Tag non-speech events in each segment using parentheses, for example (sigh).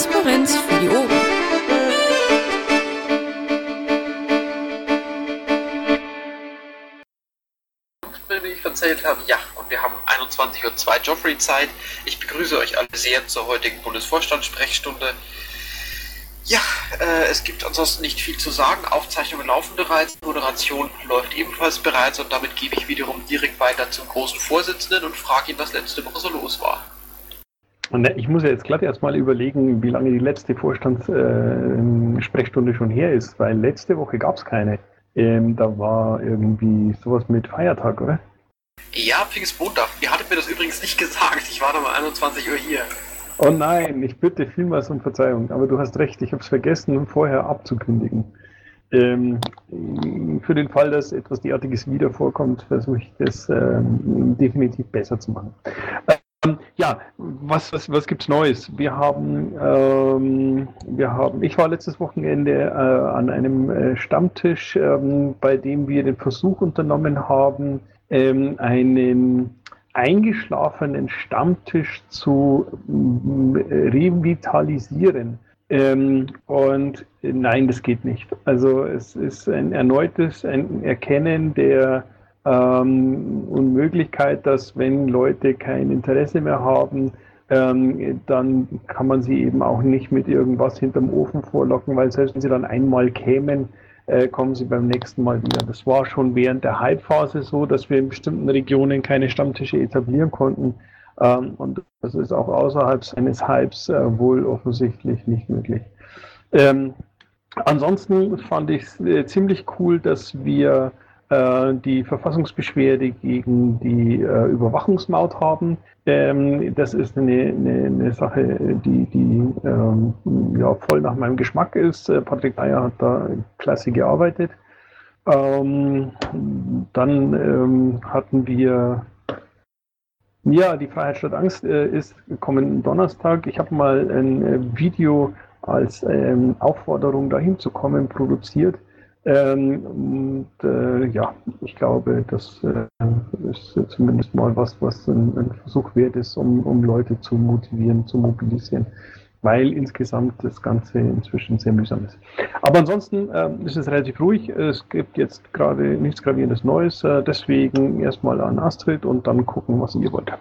Transparenz für die Ohren. erzählt habe, ja, und wir haben 21.02 Uhr Joffrey Zeit. Ich begrüße euch alle sehr zur heutigen Bundesvorstandssprechstunde. Ja, äh, es gibt ansonsten nicht viel zu sagen. Aufzeichnungen laufen bereits, Moderation läuft ebenfalls bereits und damit gebe ich wiederum direkt weiter zum großen Vorsitzenden und frage ihn, was letzte Woche so los war. Und ich muss ja jetzt glatt erstmal überlegen, wie lange die letzte Vorstandssprechstunde äh, schon her ist, weil letzte Woche gab es keine. Ähm, da war irgendwie sowas mit Feiertag, oder? Ja, Pfingstmontag. Ihr hattet mir das übrigens nicht gesagt. Ich war da um 21 Uhr hier. Oh nein, ich bitte vielmals um Verzeihung, aber du hast recht, ich habe es vergessen, vorher abzukündigen. Ähm, für den Fall, dass etwas derartiges wieder vorkommt, versuche ich das ähm, definitiv besser zu machen. Ähm, ja, was, was, was gibt es Neues? Wir haben, ähm, wir haben, ich war letztes Wochenende äh, an einem äh, Stammtisch, ähm, bei dem wir den Versuch unternommen haben, ähm, einen eingeschlafenen Stammtisch zu äh, revitalisieren. Ähm, und nein, das geht nicht. Also es ist ein erneutes ein Erkennen der ähm, Unmöglichkeit, dass wenn Leute kein Interesse mehr haben, ähm, dann kann man sie eben auch nicht mit irgendwas hinterm Ofen vorlocken, weil selbst wenn sie dann einmal kämen, äh, kommen sie beim nächsten Mal wieder. Das war schon während der Hype-Phase so, dass wir in bestimmten Regionen keine Stammtische etablieren konnten. Ähm, und das ist auch außerhalb seines Hypes äh, wohl offensichtlich nicht möglich. Ähm, ansonsten fand ich es äh, ziemlich cool, dass wir die Verfassungsbeschwerde gegen die äh, Überwachungsmaut haben. Ähm, das ist eine, eine, eine, Sache, die, die ähm, ja, voll nach meinem Geschmack ist. Äh, Patrick Meyer hat da klasse gearbeitet. Ähm, dann ähm, hatten wir ja, die Freiheit statt Angst äh, ist kommenden Donnerstag. Ich habe mal ein äh, Video als ähm, Aufforderung dahin zu kommen produziert. Ähm, und äh, ja, ich glaube, das äh, ist zumindest mal was, was ein, ein, Versuch wert ist, um, um Leute zu motivieren, zu mobilisieren, weil insgesamt das Ganze inzwischen sehr mühsam ist. Aber ansonsten äh, ist es relativ ruhig. Es gibt jetzt gerade nichts Gravierendes Neues. Äh, deswegen erstmal an Astrid und dann gucken, was ihr wollt.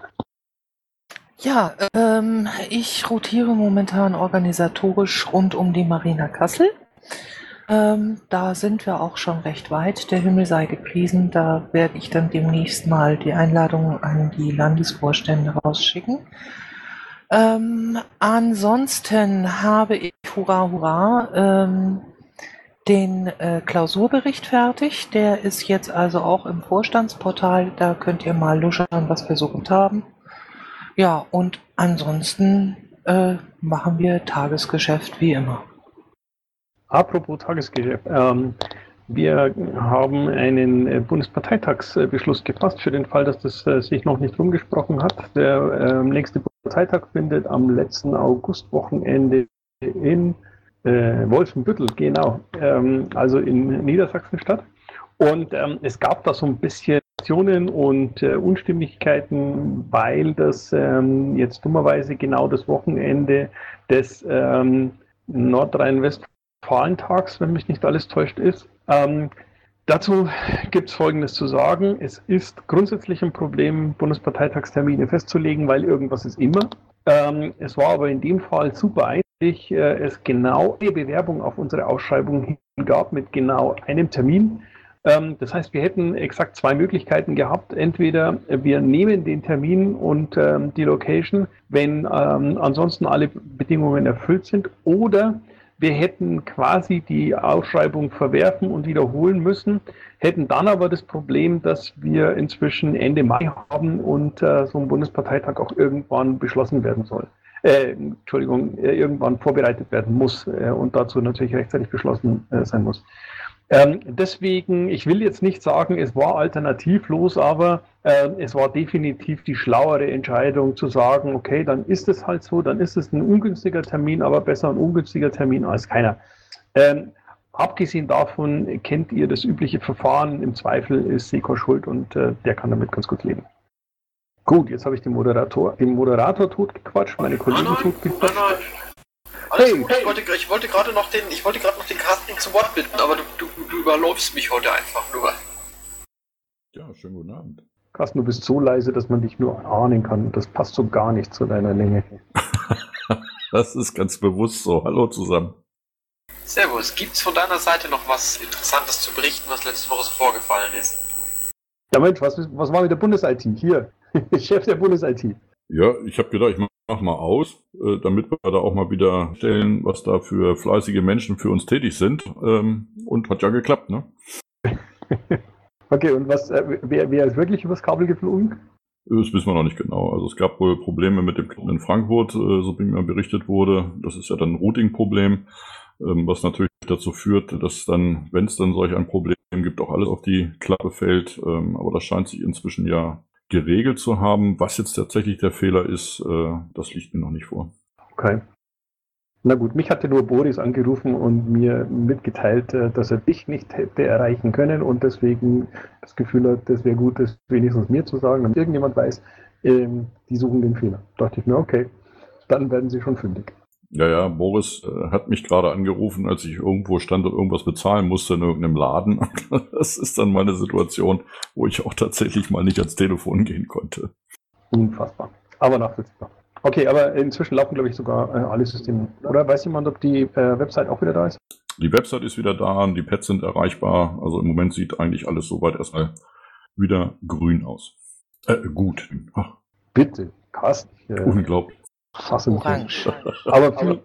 Ja, ähm, ich rotiere momentan organisatorisch rund um die Marina Kassel. Ähm, da sind wir auch schon recht weit. Der Himmel sei gepriesen. Da werde ich dann demnächst mal die Einladung an die Landesvorstände rausschicken. Ähm, ansonsten habe ich, hurra, hurra, ähm, den äh, Klausurbericht fertig. Der ist jetzt also auch im Vorstandsportal. Da könnt ihr mal luschern, was wir so gut haben. Ja, und ansonsten äh, machen wir Tagesgeschäft wie immer. Apropos Tagesgeschäft. Ähm, wir haben einen äh, Bundesparteitagsbeschluss gefasst für den Fall, dass das äh, sich noch nicht rumgesprochen hat. Der äh, nächste Parteitag findet am letzten Augustwochenende in äh, Wolfenbüttel, genau, ähm, also in Niedersachsen statt. Und ähm, es gab da so ein bisschen Aktionen und äh, Unstimmigkeiten, weil das ähm, jetzt dummerweise genau das Wochenende des ähm, Nordrhein-Westfalen Fahlentags, wenn mich nicht alles täuscht, ist. Ähm, dazu gibt es Folgendes zu sagen. Es ist grundsätzlich ein Problem, Bundesparteitagstermine festzulegen, weil irgendwas ist immer. Ähm, es war aber in dem Fall super einfach, äh, es genau eine Bewerbung auf unsere Ausschreibung gab mit genau einem Termin. Ähm, das heißt, wir hätten exakt zwei Möglichkeiten gehabt. Entweder wir nehmen den Termin und ähm, die Location, wenn ähm, ansonsten alle Bedingungen erfüllt sind, oder wir hätten quasi die Ausschreibung verwerfen und wiederholen müssen, hätten dann aber das Problem, dass wir inzwischen Ende Mai haben und äh, so ein Bundesparteitag auch irgendwann beschlossen werden soll. Äh, Entschuldigung, äh, irgendwann vorbereitet werden muss äh, und dazu natürlich rechtzeitig beschlossen äh, sein muss. Ähm, deswegen, ich will jetzt nicht sagen, es war alternativlos, aber äh, es war definitiv die schlauere Entscheidung zu sagen, okay, dann ist es halt so, dann ist es ein ungünstiger Termin, aber besser ein ungünstiger Termin als keiner. Ähm, abgesehen davon kennt ihr das übliche Verfahren. Im Zweifel ist Seko schuld und äh, der kann damit ganz gut leben. Gut, jetzt habe ich den Moderator, den Moderator totgequatscht, meine Kollegen totgequatscht. Hey, ich wollte, ich wollte gerade noch den, ich wollte gerade noch den Carsten zu Wort bitten, aber du, du, du überläufst mich heute einfach nur. Ja, schönen guten Abend. Carsten, du bist so leise, dass man dich nur ahnen kann. Das passt so gar nicht zu deiner Länge. (laughs) das ist ganz bewusst so. Hallo zusammen. Servus, gibt's von deiner Seite noch was Interessantes zu berichten, was letzte Woche so vorgefallen ist? Ja Mensch, was, was war mit der Bundes-IT? Hier, (laughs) Chef der Bundes-IT. Ja, ich habe gedacht, ich mach mal aus, äh, damit wir da auch mal wieder stellen, was da für fleißige Menschen für uns tätig sind. Ähm, und hat ja geklappt, ne? (laughs) okay, und was, äh, wer, wer ist wirklich übers Kabel geflogen? Das wissen wir noch nicht genau. Also es gab wohl Probleme mit dem Knoten in Frankfurt, äh, so wie mir berichtet wurde. Das ist ja dann ein Routing-Problem, ähm, was natürlich dazu führt, dass dann, wenn es dann solch ein Problem gibt, auch alles auf die Klappe fällt. Ähm, aber das scheint sich inzwischen ja geregelt zu haben. Was jetzt tatsächlich der Fehler ist, äh, das liegt mir noch nicht vor. Okay. Na gut, mich hatte nur Boris angerufen und mir mitgeteilt, äh, dass er dich nicht hätte erreichen können und deswegen das Gefühl hat, das wäre gut, das wenigstens mir zu sagen, damit irgendjemand weiß, ähm, die suchen den Fehler. Da dachte ich mir, okay, dann werden sie schon fündig. Ja, ja, Boris äh, hat mich gerade angerufen, als ich irgendwo stand und irgendwas bezahlen musste in irgendeinem Laden. (laughs) Das ist dann meine Situation, wo ich auch tatsächlich mal nicht ans Telefon gehen konnte. Unfassbar. Aber nachvollziehbar. Okay, aber inzwischen laufen, glaube ich, sogar äh, alle Systeme. Oder weiß jemand, ob die äh, Website auch wieder da ist? Die Website ist wieder da, die Pads sind erreichbar. Also im Moment sieht eigentlich alles soweit erstmal wieder grün aus. Äh, gut. Ach. Bitte, Carsten. Äh, Unglaublich. Orange. Aber viel,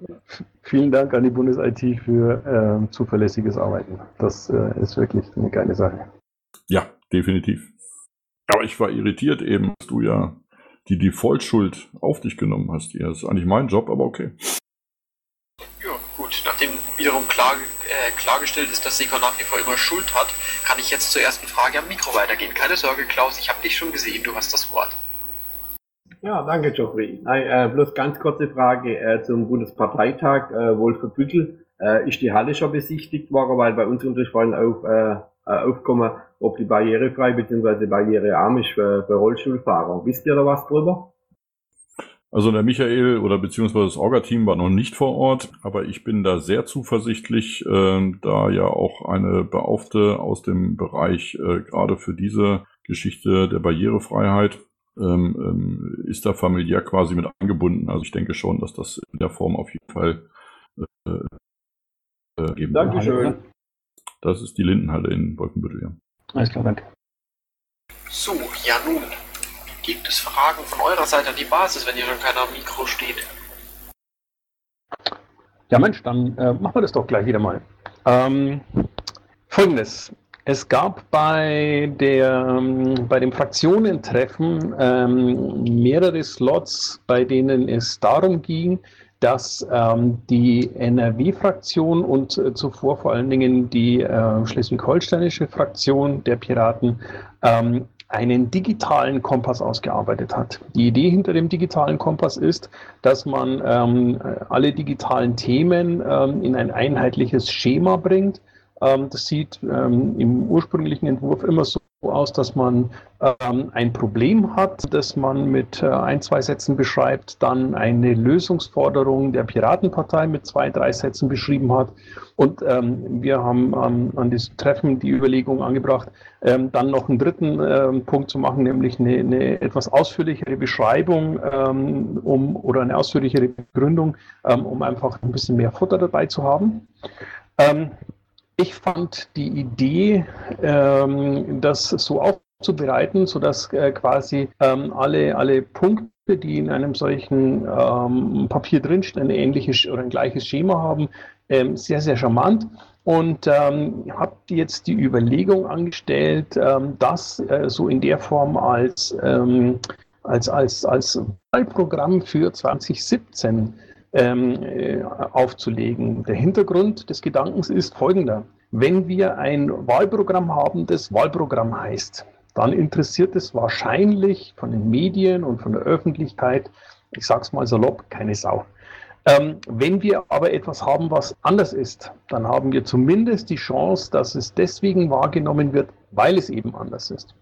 vielen Dank an die Bundes-IT für äh, zuverlässiges Arbeiten. Das äh, ist wirklich eine geile Sache. Ja, definitiv. Aber ich war irritiert eben, dass du ja die Default-Schuld auf dich genommen hast. Hier. Das ist eigentlich mein Job, aber okay. Ja, gut. Nachdem wiederum klar, äh, klargestellt ist, dass Seko nach wie vor immer Schuld hat, kann ich jetzt zur ersten Frage am Mikro weitergehen. Keine Sorge, Klaus, ich habe dich schon gesehen. Du hast das Wort. Ja, danke, Geoffrey. Nein, äh, bloß ganz kurze Frage äh, zum Bundesparteitag äh, Wolfenbüttel. Äh, ist die Halle schon besichtigt worden, weil bei uns unterfallen auf, äh, äh, aufkommen, ob die barrierefrei bzw. barrierearm ist für, für Rollstuhlfahrer. Wisst ihr da was drüber? Also der Michael oder beziehungsweise das Orga-Team war noch nicht vor Ort, aber ich bin da sehr zuversichtlich, äh, da ja auch eine Beaufte aus dem Bereich äh, gerade für diese Geschichte der Barrierefreiheit ähm, ähm, ist da familiär quasi mit angebunden. Also ich denke schon, dass das in der Form auf jeden Fall äh, äh, geben Dankeschön. Wird. Das ist die Lindenhalle in Wolfenbüttel, ja. Alles klar, danke. So, ja nun, gibt es Fragen von eurer Seite an die Basis, wenn ihr schon keiner am Mikro steht? Ja Mensch, dann äh, machen wir das doch gleich wieder mal. Ähm, Folgendes. Es gab bei, der, ähm, bei dem Fraktionentreffen ähm, mehrere Slots, bei denen es darum ging, dass ähm, die NRW-Fraktion und äh, zuvor vor allen Dingen die äh, schleswig-holsteinische Fraktion der Piraten ähm, einen digitalen Kompass ausgearbeitet hat. Die Idee hinter dem digitalen Kompass ist, dass man ähm, alle digitalen Themen ähm, in ein einheitliches Schema bringt das sieht ähm, im ursprünglichen Entwurf immer so aus, dass man ähm, ein Problem hat, das man mit äh, ein, zwei Sätzen beschreibt, dann eine Lösungsforderung der Piratenpartei mit zwei, drei Sätzen beschrieben hat. Und ähm, wir haben ähm, an diesem Treffen die Überlegung angebracht, ähm, dann noch einen dritten ähm, Punkt zu machen, nämlich eine, eine etwas ausführlichere Beschreibung um, oder eine ausführlichere Begründung, um einfach ein bisschen mehr Futter dabei zu haben. Ich fand die Idee, ähm, das so aufzubereiten, sodass äh, quasi ähm, alle, alle Punkte, die in einem solchen ähm, Papier drinstehen, ein ähnliches oder ein gleiches Schema haben, ähm, sehr, sehr charmant. Und ähm, habe jetzt die Überlegung angestellt, ähm, das äh, so in der Form als, ähm, als, als, als Wahlprogramm für 2017 ähm, äh, aufzulegen. Der Hintergrund des Gedankens ist folgender. Wenn wir ein Wahlprogramm haben, das Wahlprogramm heißt, dann interessiert es wahrscheinlich von den Medien und von der Öffentlichkeit, ich sage es mal salopp, keine Sau. Ähm, wenn wir aber etwas haben, was anders ist, dann haben wir zumindest die Chance, dass es deswegen wahrgenommen wird, weil es eben anders ist.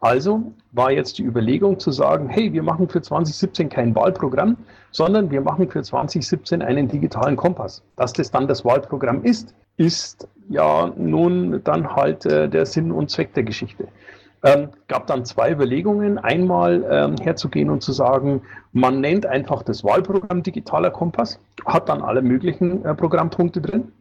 Also war jetzt die Überlegung zu sagen, hey, wir machen für 2017 kein Wahlprogramm, sondern wir machen für 2017 einen digitalen Kompass. Dass das dann das Wahlprogramm ist, ist ja nun dann halt äh, der Sinn und Zweck der Geschichte. Ähm, gab dann zwei Überlegungen. Einmal ähm, herzugehen und zu sagen, man nennt einfach das Wahlprogramm Digitaler Kompass, hat dann alle möglichen äh, Programmpunkte drin.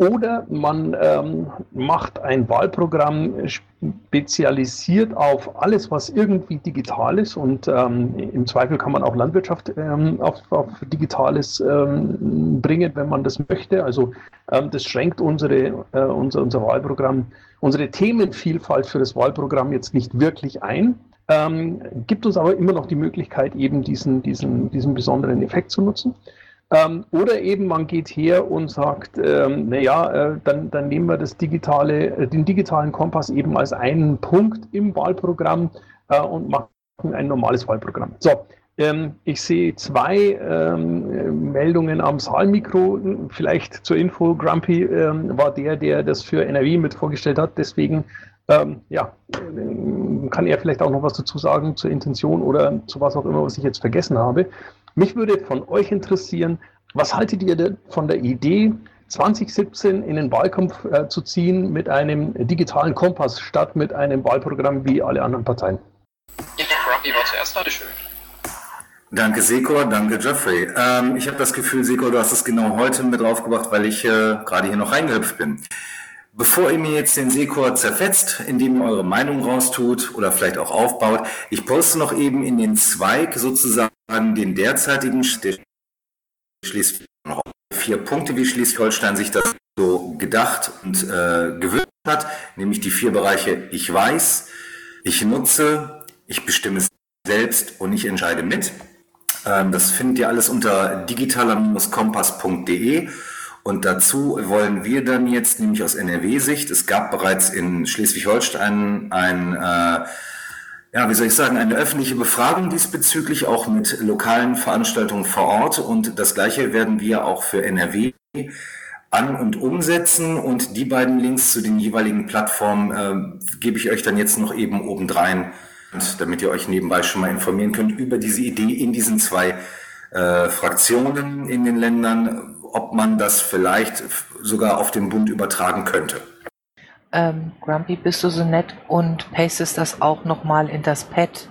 Oder man ähm, macht ein Wahlprogramm spezialisiert auf alles, was irgendwie digital ist. Und ähm, im Zweifel kann man auch Landwirtschaft ähm, auf, auf, Digitales ähm, bringen, wenn man das möchte. Also ähm, das schränkt unsere, äh, unser, unser Wahlprogramm, unsere Themenvielfalt für das Wahlprogramm jetzt nicht wirklich ein. Ähm, gibt uns aber immer noch die Möglichkeit, eben diesen, diesen, diesen besonderen Effekt zu nutzen. Ähm, oder eben man geht her und sagt, ähm, naja, äh, dann, dann nehmen wir das digitale, äh, den digitalen Kompass eben als einen Punkt im Wahlprogramm äh, und machen ein normales Wahlprogramm. So, ähm, ich sehe zwei ähm, Meldungen am Saalmikro. Vielleicht zur Info, Grumpy ähm, war der, der das für NRW mit vorgestellt hat. Deswegen ähm, ja, kann er vielleicht auch noch was dazu sagen zur Intention oder zu was auch immer, was ich jetzt vergessen habe. Mich würde von euch interessieren, was haltet ihr denn von der Idee, 2017 in den Wahlkampf äh, zu ziehen mit einem digitalen Kompass statt mit einem Wahlprogramm wie alle anderen Parteien? Ja, Rocky war zuerst, hatte schön. Danke, Sekor, danke, Jeffrey. Ähm, ich habe das Gefühl, Sekor, du hast es genau heute mit draufgebracht, weil ich äh, gerade hier noch reingehüpft bin. Bevor ihr mir jetzt den Sekor zerfetzt, indem ihr eure Meinung raustut oder vielleicht auch aufbaut, ich poste noch eben in den Zweig sozusagen den derzeitigen Schleswig vier Punkte, wie Schleswig-Holstein sich das so gedacht und äh, gewünscht hat, nämlich die vier Bereiche ich weiß, ich nutze, ich bestimme selbst und ich entscheide mit. Ähm, das findet ihr alles unter digitaler-kompass.de. Und dazu wollen wir dann jetzt, nämlich aus NRW-Sicht, es gab bereits in Schleswig-Holstein ein, äh, ja, wie soll ich sagen, eine öffentliche Befragung diesbezüglich, auch mit lokalen Veranstaltungen vor Ort. Und das Gleiche werden wir auch für NRW an- und umsetzen. Und die beiden Links zu den jeweiligen Plattformen äh, gebe ich euch dann jetzt noch eben obendrein, damit ihr euch nebenbei schon mal informieren könnt über diese Idee in diesen zwei äh, Fraktionen in den Ländern ob man das vielleicht sogar auf den Bund übertragen könnte. Ähm, Grumpy, bist du so nett und pastest das auch nochmal in das Pad,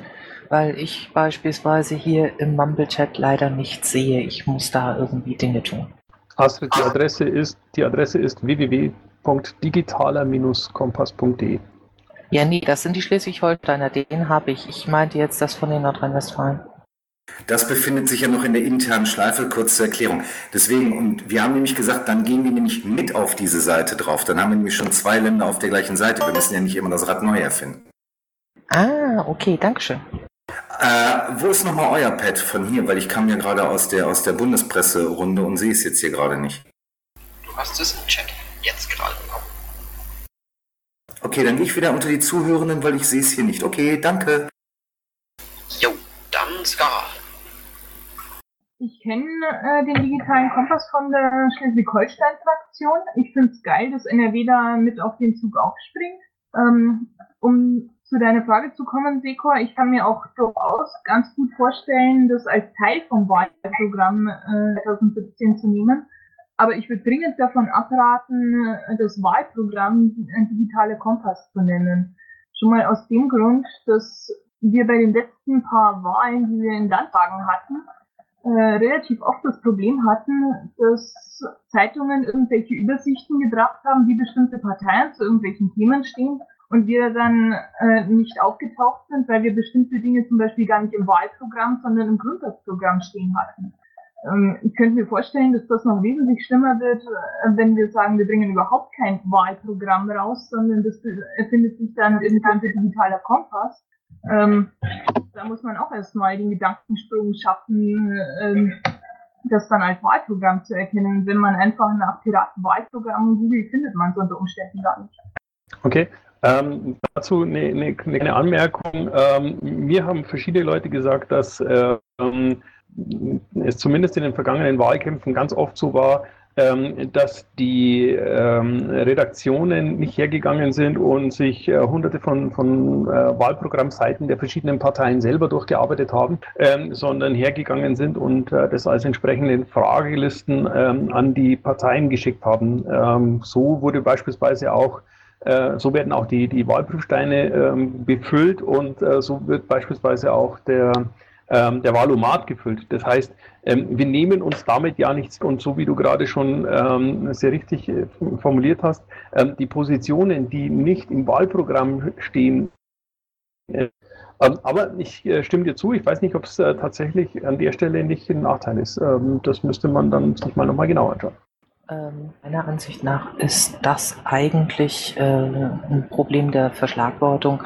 weil ich beispielsweise hier im Mumble-Chat leider nichts sehe. Ich muss da irgendwie Dinge tun. Astrid, die Adresse ist, die Adresse ist www.digitaler-kompass.de. Ja, nee, das sind die Schleswig-Holsteiner, den habe ich. Ich meinte jetzt das von den Nordrhein-Westfalen. Das befindet sich ja noch in der internen Schleife, kurz zur Erklärung. Deswegen, und wir haben nämlich gesagt, dann gehen wir nämlich mit auf diese Seite drauf. Dann haben wir nämlich schon zwei Länder auf der gleichen Seite. Wir müssen ja nicht immer das Rad neu erfinden. Ah, okay, Dankeschön. Äh, wo ist nochmal euer Pad von hier? Weil ich kam ja gerade aus der, aus der Bundespresserunde und sehe es jetzt hier gerade nicht. Du hast es im Chat jetzt gerade bekommen. Okay, dann gehe ich wieder unter die Zuhörenden, weil ich sehe es hier nicht. Okay, danke. Jo, dann Ska. Ich kenne äh, den digitalen Kompass von der Schleswig-Holstein-Fraktion. Ich finde es geil, dass NRW da mit auf den Zug aufspringt. Ähm, um zu deiner Frage zu kommen, Sekor, ich kann mir auch durchaus ganz gut vorstellen, das als Teil vom Wahlprogramm äh, 2017 zu nehmen. Aber ich würde dringend davon abraten, das Wahlprogramm ein digitaler Kompass zu nennen. Schon mal aus dem Grund, dass wir bei den letzten paar Wahlen, die wir in Landtagen hatten, äh, relativ oft das Problem hatten, dass Zeitungen irgendwelche Übersichten gebracht haben, wie bestimmte Parteien zu irgendwelchen Themen stehen und wir dann äh, nicht aufgetaucht sind, weil wir bestimmte Dinge zum Beispiel gar nicht im Wahlprogramm, sondern im Grundsatzprogramm stehen hatten. Ähm, ich könnte mir vorstellen, dass das noch wesentlich schlimmer wird, äh, wenn wir sagen, wir bringen überhaupt kein Wahlprogramm raus, sondern das erfindet sich dann in ein digitaler Kompass ähm, da muss man auch erstmal den Gedankensprung schaffen, ähm, das dann als Wahlprogramm zu erkennen. Wenn man einfach nach Piraten-Wahlprogramm googelt, findet man es unter Umständen gar nicht. Okay. Ähm, dazu eine, eine, eine Anmerkung. Ähm, mir haben verschiedene Leute gesagt, dass ähm, es zumindest in den vergangenen Wahlkämpfen ganz oft so war, dass die ähm, Redaktionen nicht hergegangen sind und sich äh, hunderte von, von äh, Wahlprogrammseiten der verschiedenen Parteien selber durchgearbeitet haben, ähm, sondern hergegangen sind und äh, das als entsprechende Fragelisten ähm, an die Parteien geschickt haben. Ähm, so wurde beispielsweise auch so werden auch die, die Wahlprüfsteine ähm, befüllt und so wird beispielsweise auch der, ähm, der Wahlomat gefüllt. Das heißt, ähm, wir nehmen uns damit ja nichts, und so wie du gerade schon ähm, sehr richtig äh, formuliert hast, ähm, die Positionen, die nicht im Wahlprogramm stehen, äh, ähm, aber ich äh, stimme dir zu, ich weiß nicht, ob es äh, tatsächlich an der Stelle nicht ein Nachteil ist. Ähm, das müsste man dann sich mal nochmal genauer anschauen. Ähm, meiner Ansicht nach ist das eigentlich äh, ein Problem der Verschlagwortung.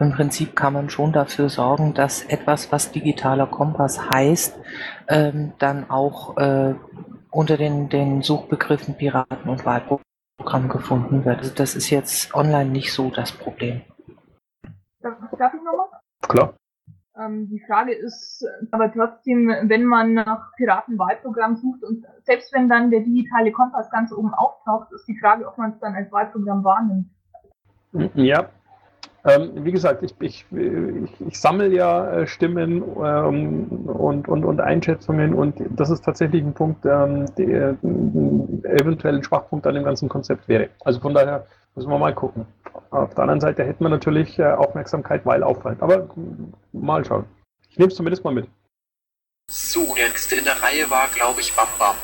Im Prinzip kann man schon dafür sorgen, dass etwas, was digitaler Kompass heißt, ähm, dann auch äh, unter den, den Suchbegriffen Piraten und Wahlprogramm gefunden wird. Also das ist jetzt online nicht so das Problem. Darf, darf ich nochmal? Klar. Ähm, die Frage ist aber trotzdem, wenn man nach Piratenwahlprogramm sucht und selbst wenn dann der digitale Kompass ganz oben auftaucht, ist die Frage, ob man es dann als Wahlprogramm wahrnimmt. Ja, ähm, wie gesagt, ich, ich, ich, ich sammle ja äh, Stimmen ähm, und, und, und Einschätzungen und das ist tatsächlich ein Punkt, ähm, der eventuell ein Schwachpunkt an dem ganzen Konzept wäre. Also von daher müssen wir mal gucken. Auf der anderen Seite hätten wir natürlich äh, Aufmerksamkeit, weil auffallend. Aber mal schauen. Ich nehme es zumindest mal mit. So, der nächste in der Reihe war, glaube ich, Bam Bam.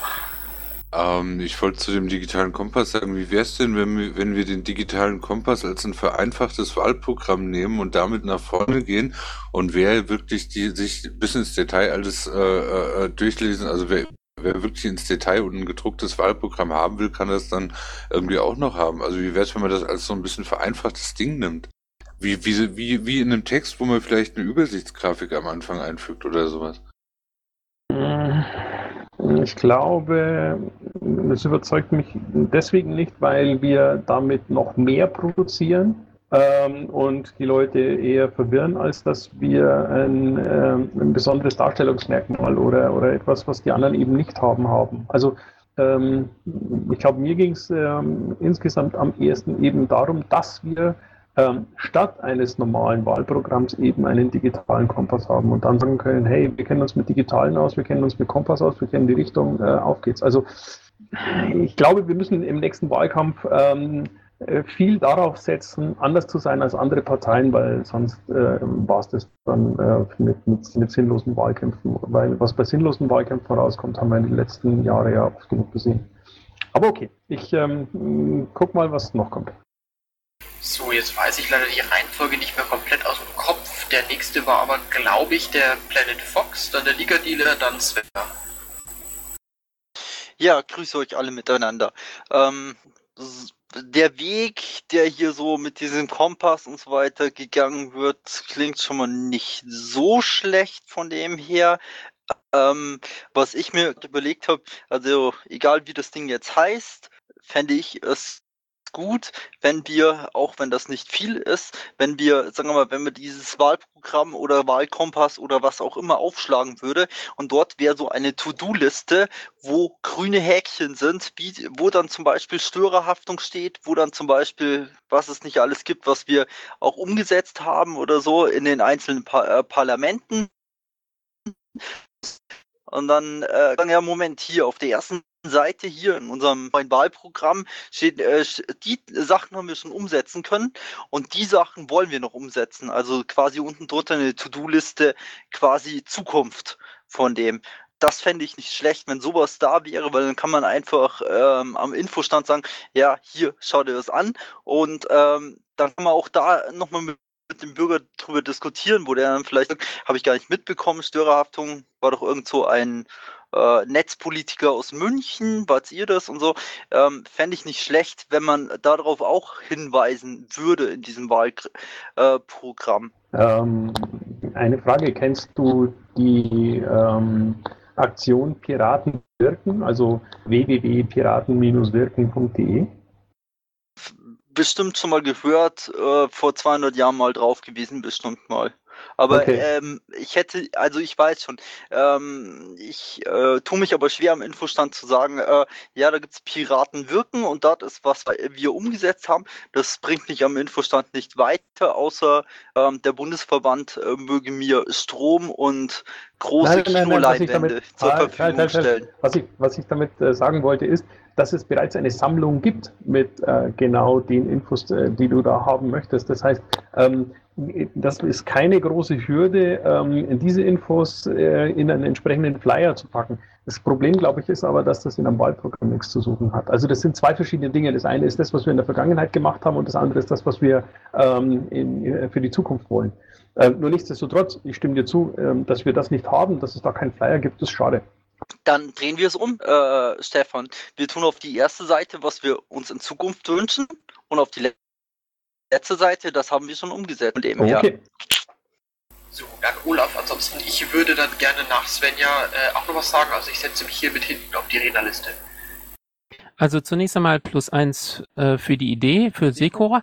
Ähm, ich wollte zu dem digitalen Kompass sagen, wie wäre es denn, wenn wir, wenn wir den digitalen Kompass als ein vereinfachtes Wahlprogramm nehmen und damit nach vorne gehen und wer wirklich die, sich bis ins Detail alles äh, äh, durchlesen, also wer, wer wirklich ins Detail und ein gedrucktes Wahlprogramm haben will, kann das dann irgendwie auch noch haben. Also wie wäre es, wenn man das als so ein bisschen vereinfachtes Ding nimmt? Wie, wie, wie, wie in einem Text, wo man vielleicht eine Übersichtsgrafik am Anfang einfügt oder sowas. Ich glaube, es überzeugt mich deswegen nicht, weil wir damit noch mehr produzieren ähm, und die Leute eher verwirren, als dass wir ein, äh, ein besonderes Darstellungsmerkmal oder, oder etwas, was die anderen eben nicht haben, haben. Also ähm, ich glaube, mir ging es ähm, insgesamt am ehesten eben darum, dass wir ähm, statt eines normalen Wahlprogramms eben einen digitalen Kompass haben und dann sagen können, hey, wir kennen uns mit Digitalen aus, wir kennen uns mit Kompass aus, wir kennen die Richtung, äh, auf geht's. Also ich glaube, wir müssen im nächsten Wahlkampf ähm, äh, viel darauf setzen, anders zu sein als andere Parteien, weil sonst äh, war es das dann äh, mit, mit, mit, sinnlosen Wahlkämpfen. Weil was bei sinnlosen Wahlkämpfen rauskommt, haben wir in den letzten Jahren ja oft genug gesehen. Aber okay, ich ähm, guck mal, was noch kommt. So, jetzt weiß ich leider die Reihenfolge nicht mehr komplett aus dem Kopf. Der nächste war aber, glaube ich, der Planet Fox, dann der Liga-Dealer, dann Sven. Ja, grüße euch alle miteinander. Ähm, der Weg, der hier so mit diesem Kompass und so weiter gegangen wird, klingt schon mal nicht so schlecht von dem her. Ähm, was ich mir überlegt habe, also egal wie das Ding jetzt heißt, fände ich es gut, wenn wir, auch wenn das nicht viel ist, wenn wir, sagen wir mal, wenn wir dieses Wahlprogramm oder Wahlkompass oder was auch immer aufschlagen würde und dort wäre so eine To-Do-Liste, wo grüne Häkchen sind, wie, wo dann zum Beispiel Störerhaftung steht, wo dann zum Beispiel, was es nicht alles gibt, was wir auch umgesetzt haben oder so in den einzelnen pa äh, Parlamenten. Und dann, äh, dann ja, Moment, hier auf der ersten Seite hier in unserem Wahlprogramm steht, äh, die Sachen haben wir schon umsetzen können und die Sachen wollen wir noch umsetzen. Also quasi unten drunter eine To-Do-Liste, quasi Zukunft von dem. Das fände ich nicht schlecht, wenn sowas da wäre, weil dann kann man einfach ähm, am Infostand sagen, ja, hier, schau dir das an und ähm, dann kann man auch da nochmal mit mit dem Bürger drüber diskutieren, wo der dann vielleicht habe ich gar nicht mitbekommen, Störerhaftung war doch irgend so ein äh, Netzpolitiker aus München, wart ihr das und so, ähm, fände ich nicht schlecht, wenn man darauf auch hinweisen würde in diesem Wahlprogramm. Äh, ähm, eine Frage, kennst du die ähm, Aktion Piraten wirken, also www.piraten-wirken.de? Bestimmt schon mal gehört, äh, vor 200 Jahren mal drauf gewesen, bestimmt mal. Aber Okay. ähm, ich hätte, also ich weiß schon, ähm, ich äh, tue mich aber schwer am Infostand zu sagen, äh, ja, da gibt's Piraten wirken und das ist, was wir umgesetzt haben. Das bringt mich am Infostand nicht weiter, außer ähm, der Bundesverband äh, möge mir Strom und große Nein, nein, nein, Kinoleinwände zur Verfügung halt, halt, halt. stellen. Was ich, was ich damit äh, sagen wollte, ist, dass es bereits eine Sammlung gibt mit äh, genau den Infos, äh, die du da haben möchtest. Das heißt, ähm, das ist keine große Hürde, ähm, diese Infos äh, in einen entsprechenden Flyer zu packen. Das Problem, glaube ich, ist aber, dass das in einem Wahlprogramm nichts zu suchen hat. Also das sind zwei verschiedene Dinge. Das eine ist das, was wir in der Vergangenheit gemacht haben und das andere ist das, was wir ähm, in, für die Zukunft wollen. Äh, nur nichtsdestotrotz, ich stimme dir zu, ähm, dass wir das nicht haben, dass es da keinen Flyer gibt, ist schade. Dann drehen wir es um, äh, Stefan. Wir tun auf die erste Seite, was wir uns in Zukunft wünschen, und auf die le- letzte Seite, das haben wir schon umgesetzt. Von dem. Okay. So, danke Olaf. Ansonsten, ich würde dann gerne nach Svenja äh, auch noch was sagen. Also ich setze mich hier mit hinten auf die Rednerliste. Also zunächst einmal plus eins äh, für die Idee, für Sekora.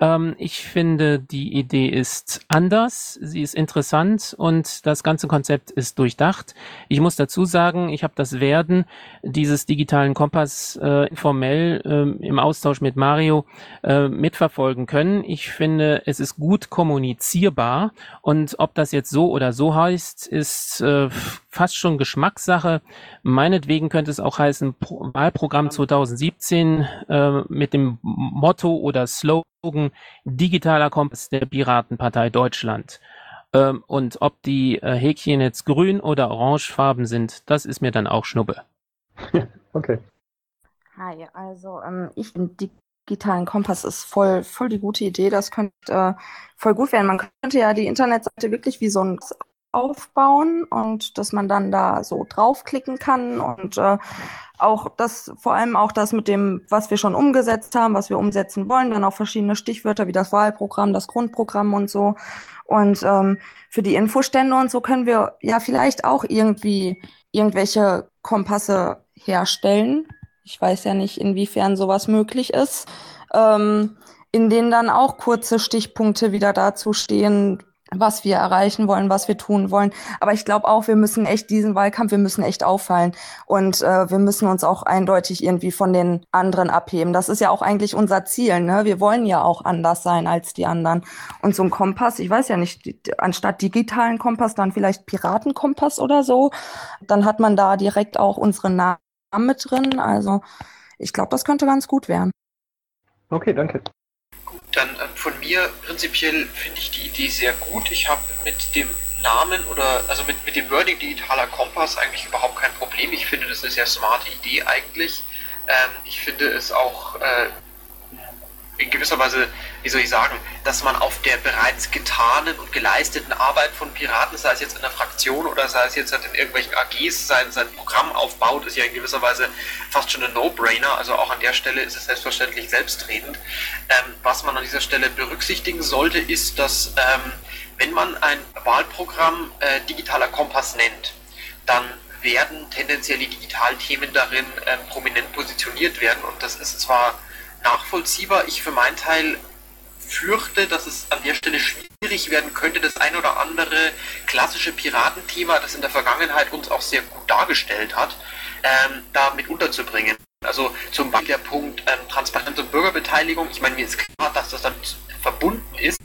Ähm, ich finde, die Idee ist anders, sie ist interessant und das ganze Konzept ist durchdacht. Ich muss dazu sagen, ich habe das Werden dieses digitalen Kompass äh, informell ähm, im Austausch mit Mario äh, mitverfolgen können. Ich finde, es ist gut kommunizierbar und ob das jetzt so oder so heißt, ist äh, fast schon Geschmackssache. Meinetwegen könnte es auch heißen Pro Wahlprogramm 2017 äh, mit dem Motto oder Slogan Digitaler Kompass der Piratenpartei Deutschland. Ähm, und ob die äh, Häkchen jetzt grün oder orangefarben sind, das ist mir dann auch Schnuppe. (laughs) Okay. Hi, also ähm, ich finde digitalen Kompass ist voll, voll die gute Idee. Das könnte äh, voll gut werden. Man könnte ja die Internetseite wirklich wie so ein aufbauen und dass man dann da so draufklicken kann und äh, auch das, vor allem auch das mit dem, was wir schon umgesetzt haben, was wir umsetzen wollen, dann auch verschiedene Stichwörter wie das Wahlprogramm, das Grundprogramm und so. Und ähm, für die Infostände und so können wir ja vielleicht auch irgendwie irgendwelche Kompasse herstellen. Ich weiß ja nicht, inwiefern sowas möglich ist, ähm, in denen dann auch kurze Stichpunkte wieder dazu stehen, was wir erreichen wollen, was wir tun wollen. Aber ich glaube auch, wir müssen echt diesen Wahlkampf, wir müssen echt auffallen. Und äh, wir müssen uns auch eindeutig irgendwie von den anderen abheben. Das ist ja auch eigentlich unser Ziel. Ne? Wir wollen ja auch anders sein als die anderen. Und so ein Kompass, ich weiß ja nicht, anstatt digitalen Kompass dann vielleicht Piratenkompass oder so. Dann hat man da direkt auch unsere Namen mit drin. Also ich glaube, das könnte ganz gut werden. Okay, danke. Dann äh, von mir prinzipiell finde ich die Idee sehr gut. Ich habe mit dem Namen oder also mit, mit dem Wording digitaler Kompass eigentlich überhaupt kein Problem. Ich finde das eine sehr smarte Idee eigentlich. Ähm, ich finde es auch äh, in gewisser Weise, wie soll ich sagen, dass man auf der bereits getanen und geleisteten Arbeit von Piraten, sei es jetzt in der Fraktion oder sei es jetzt halt in irgendwelchen AGs, sein, sein Programm aufbaut, ist ja in gewisser Weise fast schon ein No-Brainer. Also auch an der Stelle ist es selbstverständlich selbstredend. Ähm, was man an dieser Stelle berücksichtigen sollte, ist, dass ähm, wenn man ein Wahlprogramm äh, digitaler Kompass nennt, dann werden tendenziell die Digitalthemen darin ähm, prominent positioniert werden und das ist zwar nachvollziehbar. Ich für meinen Teil fürchte, dass es an der Stelle schwierig werden könnte, das ein oder andere klassische Piratenthema, das in der Vergangenheit uns auch sehr gut dargestellt hat, ähm, da mit unterzubringen. Also zum Beispiel der Punkt ähm, Transparenz und Bürgerbeteiligung. Ich meine, mir ist klar, dass das dann verbunden ist,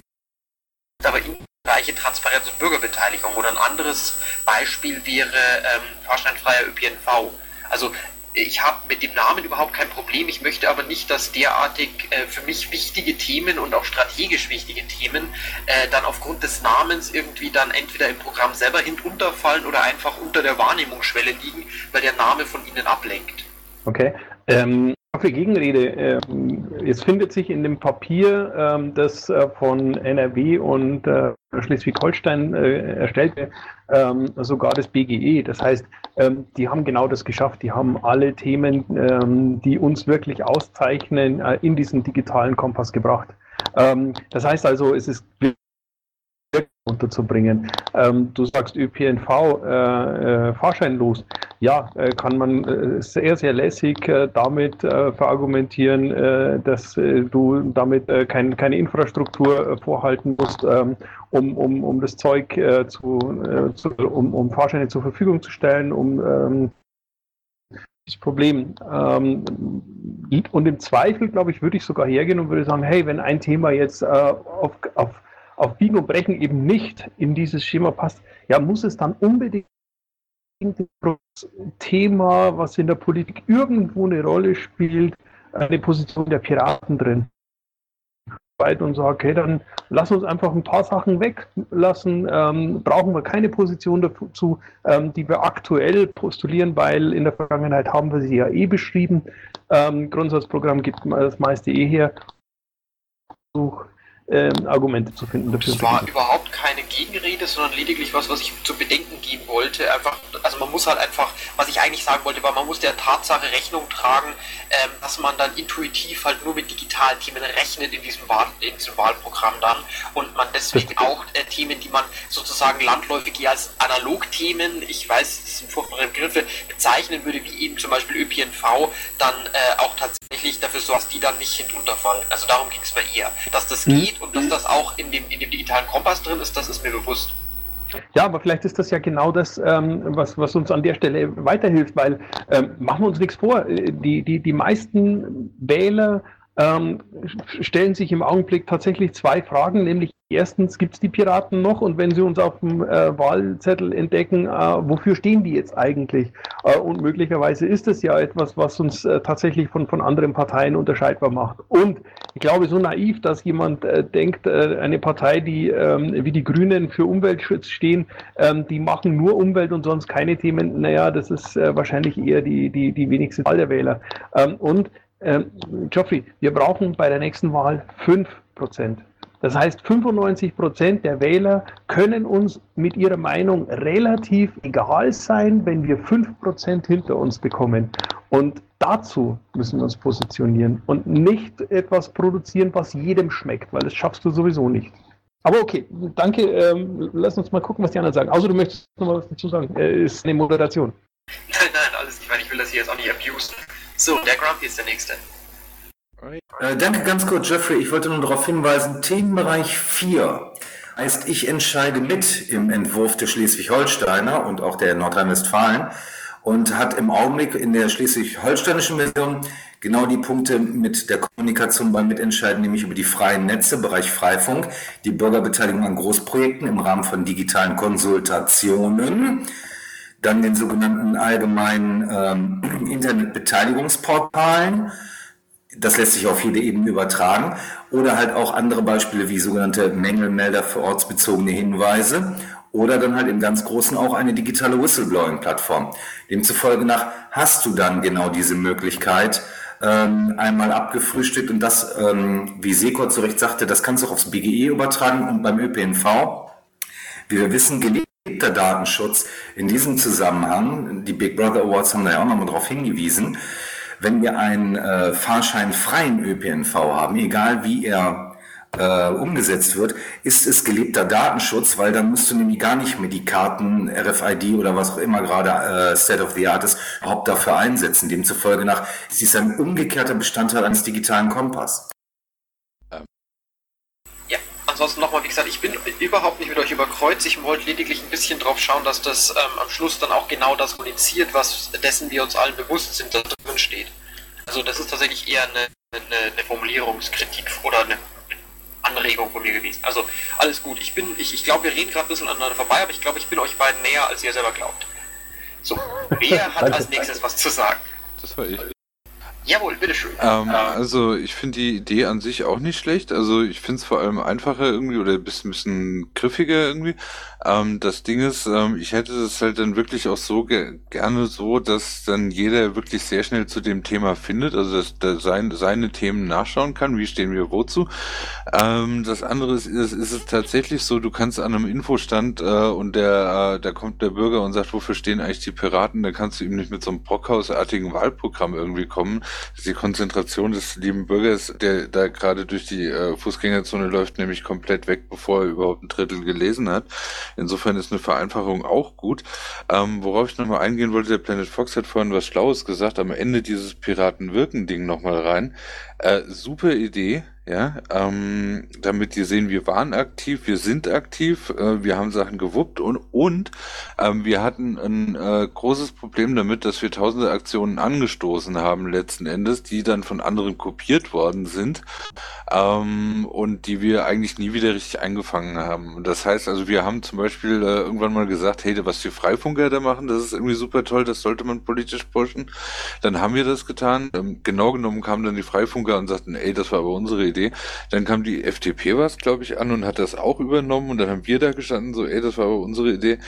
aber in Bereiche Transparenz und Bürgerbeteiligung oder ein anderes Beispiel wäre ähm, fahrscheinfreier ÖPNV. Also ich habe mit dem Namen überhaupt kein Problem. Ich möchte aber nicht, dass derartig äh, für mich wichtige Themen und auch strategisch wichtige Themen äh, dann aufgrund des Namens irgendwie dann entweder im Programm selber hinunterfallen oder einfach unter der Wahrnehmungsschwelle liegen, weil der Name von ihnen ablenkt. Okay. Ähm, für Gegenrede. Ähm, es findet sich in dem Papier, ähm, das äh, von NRW und äh, Schleswig-Holstein äh, erstellte, ähm, sogar das BGE. Das heißt, die haben genau das geschafft. Die haben alle Themen, die uns wirklich auszeichnen, in diesen digitalen Kompass gebracht. Das heißt also, es ist unterzubringen. Ähm, du sagst ÖPNV äh, äh, fahrscheinlos. ja, äh, kann man äh, sehr, sehr lässig äh, damit äh, verargumentieren, dass du damit kein, keine Infrastruktur vorhalten musst, ähm, um, um, um das Zeug zu, zu um, um Fahrscheine zur Verfügung zu stellen, um ähm, das Problem. Ähm, und im Zweifel, glaube ich, würde ich sogar hergehen und würde sagen, hey, wenn ein Thema jetzt auf, auf, auf Biegen und Brechen eben nicht in dieses Schema passt, ja, muss es dann unbedingt Thema, was in der Politik irgendwo eine Rolle spielt, eine Position der Piraten drin. Und so, okay, dann lass uns einfach ein paar Sachen weglassen. Ähm, brauchen wir keine Position dazu, ähm, die wir aktuell postulieren, weil in der Vergangenheit haben wir sie ja eh beschrieben. Ähm, Grundsatzprogramm gibt das meiste eh her. Ähm, Argumente zu finden dafür. Es war überhaupt keine Gegenrede, sondern lediglich was, was ich zu bedenken geben wollte. Einfach, also man muss halt einfach, was ich eigentlich sagen wollte, war, man muss der Tatsache Rechnung tragen, ähm, dass man dann intuitiv halt nur mit digitalen Themen rechnet in diesem, Wahl, in diesem Wahlprogramm dann und man deswegen auch äh, Themen, die man sozusagen landläufig eher als Analogthemen, ich weiß, das sind furchtbare Begriffe, bezeichnen würde, wie eben zum Beispiel ÖPNV, dann äh, auch tatsächlich dafür sorgt, dass die dann nicht hinunterfallen. Also darum ging es mir eher, dass das mhm. geht und dass das auch in dem, in dem digitalen Kompass drin ist, das ist mir bewusst. Ja, aber vielleicht ist das ja genau das, ähm, was, was uns an der Stelle weiterhilft, weil ähm, machen wir uns nichts vor, die, die, die meisten Wähler ähm, stellen sich im Augenblick tatsächlich zwei Fragen, nämlich erstens, gibt es die Piraten noch? Und wenn sie uns auf dem äh, Wahlzettel entdecken, äh, wofür stehen die jetzt eigentlich? Äh, und möglicherweise ist es ja etwas, was uns äh, tatsächlich von, von anderen Parteien unterscheidbar macht. Und ich glaube, so naiv, dass jemand äh, denkt, äh, eine Partei, die ähm, wie die Grünen für Umweltschutz stehen, ähm, die machen nur Umwelt und sonst keine Themen, naja, das ist wahrscheinlich eher die, die, die wenigste Zahl der Wähler. Ähm, und Geoffrey, wir brauchen bei der nächsten Wahl 5 Prozent. Das heißt, 95 Prozent der Wähler können uns mit ihrer Meinung relativ egal sein, wenn wir 5 Prozent hinter uns bekommen. Und dazu müssen wir uns positionieren und nicht etwas produzieren, was jedem schmeckt, weil das schaffst du sowieso nicht. Aber okay, danke. Ähm, lass uns mal gucken, was die anderen sagen. Außer du möchtest noch mal was dazu sagen. Äh, ist eine Moderation. (laughs) Nein, nein, alles nicht, weil ich will das hier jetzt auch nicht abusen. So, der Grumpy ist der nächste. Äh, danke ganz kurz, Jeffrey. Ich wollte nur darauf hinweisen, Themenbereich 4 heißt, ich entscheide mit im Entwurf der Schleswig-Holsteiner und auch der Nordrhein-Westfalen und hat im Augenblick in der schleswig-holsteinischen Version genau die Punkte mit der Kommunikation beim Mitentscheiden, nämlich über die freien Netze, Bereich Freifunk, die Bürgerbeteiligung an Großprojekten im Rahmen von digitalen Konsultationen, dann den sogenannten allgemeinen ähm, (clears throat) Internetbeteiligungsportalen. Das lässt sich auf jede Ebene übertragen. Oder halt auch andere Beispiele wie sogenannte Mängelmelder für ortsbezogene Hinweise. Oder dann halt im ganz Großen auch eine digitale Whistleblowing-Plattform. Demzufolge nach hast du dann genau diese Möglichkeit, ähm, einmal abgefrühstückt und das, ähm, wie Sekor zu Recht sagte, das kannst du auch aufs BGE übertragen und beim ÖPNV. Wie wir wissen, gelingt der Datenschutz in diesem Zusammenhang, die Big Brother Awards haben da ja auch nochmal darauf hingewiesen, wenn wir einen äh, fahrscheinfreien ÖPNV haben, egal wie er äh, umgesetzt wird, ist es gelebter Datenschutz, weil dann musst du nämlich gar nicht mehr die Karten, RFID oder was auch immer gerade äh, State of the Art ist, überhaupt dafür einsetzen. Demzufolge nach ist dies ein umgekehrter Bestandteil eines digitalen Kompass ansonsten nochmal, wie gesagt, ich bin überhaupt nicht mit euch überkreuzt. Ich wollte lediglich ein bisschen drauf schauen, dass das ähm, am Schluss dann auch genau das kommuniziert, was dessen wir uns allen bewusst sind, da drin steht. Also das ist tatsächlich eher eine, eine, eine Formulierungskritik oder eine Anregung von mir gewesen. Also alles gut. Ich bin, ich, ich glaube, wir reden gerade ein bisschen aneinander vorbei, aber ich glaube, ich bin euch beiden näher, als ihr selber glaubt. So, wer hat (laughs) als nächstes was zu sagen? Das war ich. Jawohl, bitteschön. Ähm, also ich finde die Idee an sich auch nicht schlecht. Also ich finde es vor allem einfacher irgendwie oder ein bisschen, bisschen griffiger irgendwie. Ähm, das Ding ist, ähm, ich hätte das halt dann wirklich auch so ge gerne so, dass dann jeder wirklich sehr schnell zu dem Thema findet, also dass der sein, seine Themen nachschauen kann, wie stehen wir wozu. Ähm, das andere ist, ist, ist es tatsächlich so, du kannst an einem Infostand äh, und der, äh, da kommt der Bürger und sagt, wofür stehen eigentlich die Piraten, da kannst du ihm nicht mit so einem Brockhausartigen Wahlprogramm irgendwie kommen, die Konzentration des lieben Bürgers, der da gerade durch die äh, Fußgängerzone läuft, nämlich komplett weg, bevor er überhaupt ein Drittel gelesen hat. Insofern ist eine Vereinfachung auch gut. Ähm, worauf ich nochmal eingehen wollte, der Planet Fox hat vorhin was Schlaues gesagt, am Ende dieses Piratenwirken-Ding nochmal rein. Äh, super Idee, ja, ähm, damit die sehen, wir waren aktiv, wir sind aktiv, äh, wir haben Sachen gewuppt und, und ähm, wir hatten ein äh, großes Problem damit, dass wir tausende Aktionen angestoßen haben letzten Endes, die dann von anderen kopiert worden sind ähm, und die wir eigentlich nie wieder richtig eingefangen haben. Das heißt also, wir haben zum Beispiel äh, irgendwann mal gesagt, hey, was die Freifunker da machen, das ist irgendwie super toll, das sollte man politisch pushen. Dann haben wir das getan. Ähm, genau genommen kamen dann die Freifunker und sagten, ey, das war aber unsere Idee. Dann kam die FDP was, glaube ich, an und hat das auch übernommen und dann haben wir da gestanden, so, ey, das war aber unsere Idee.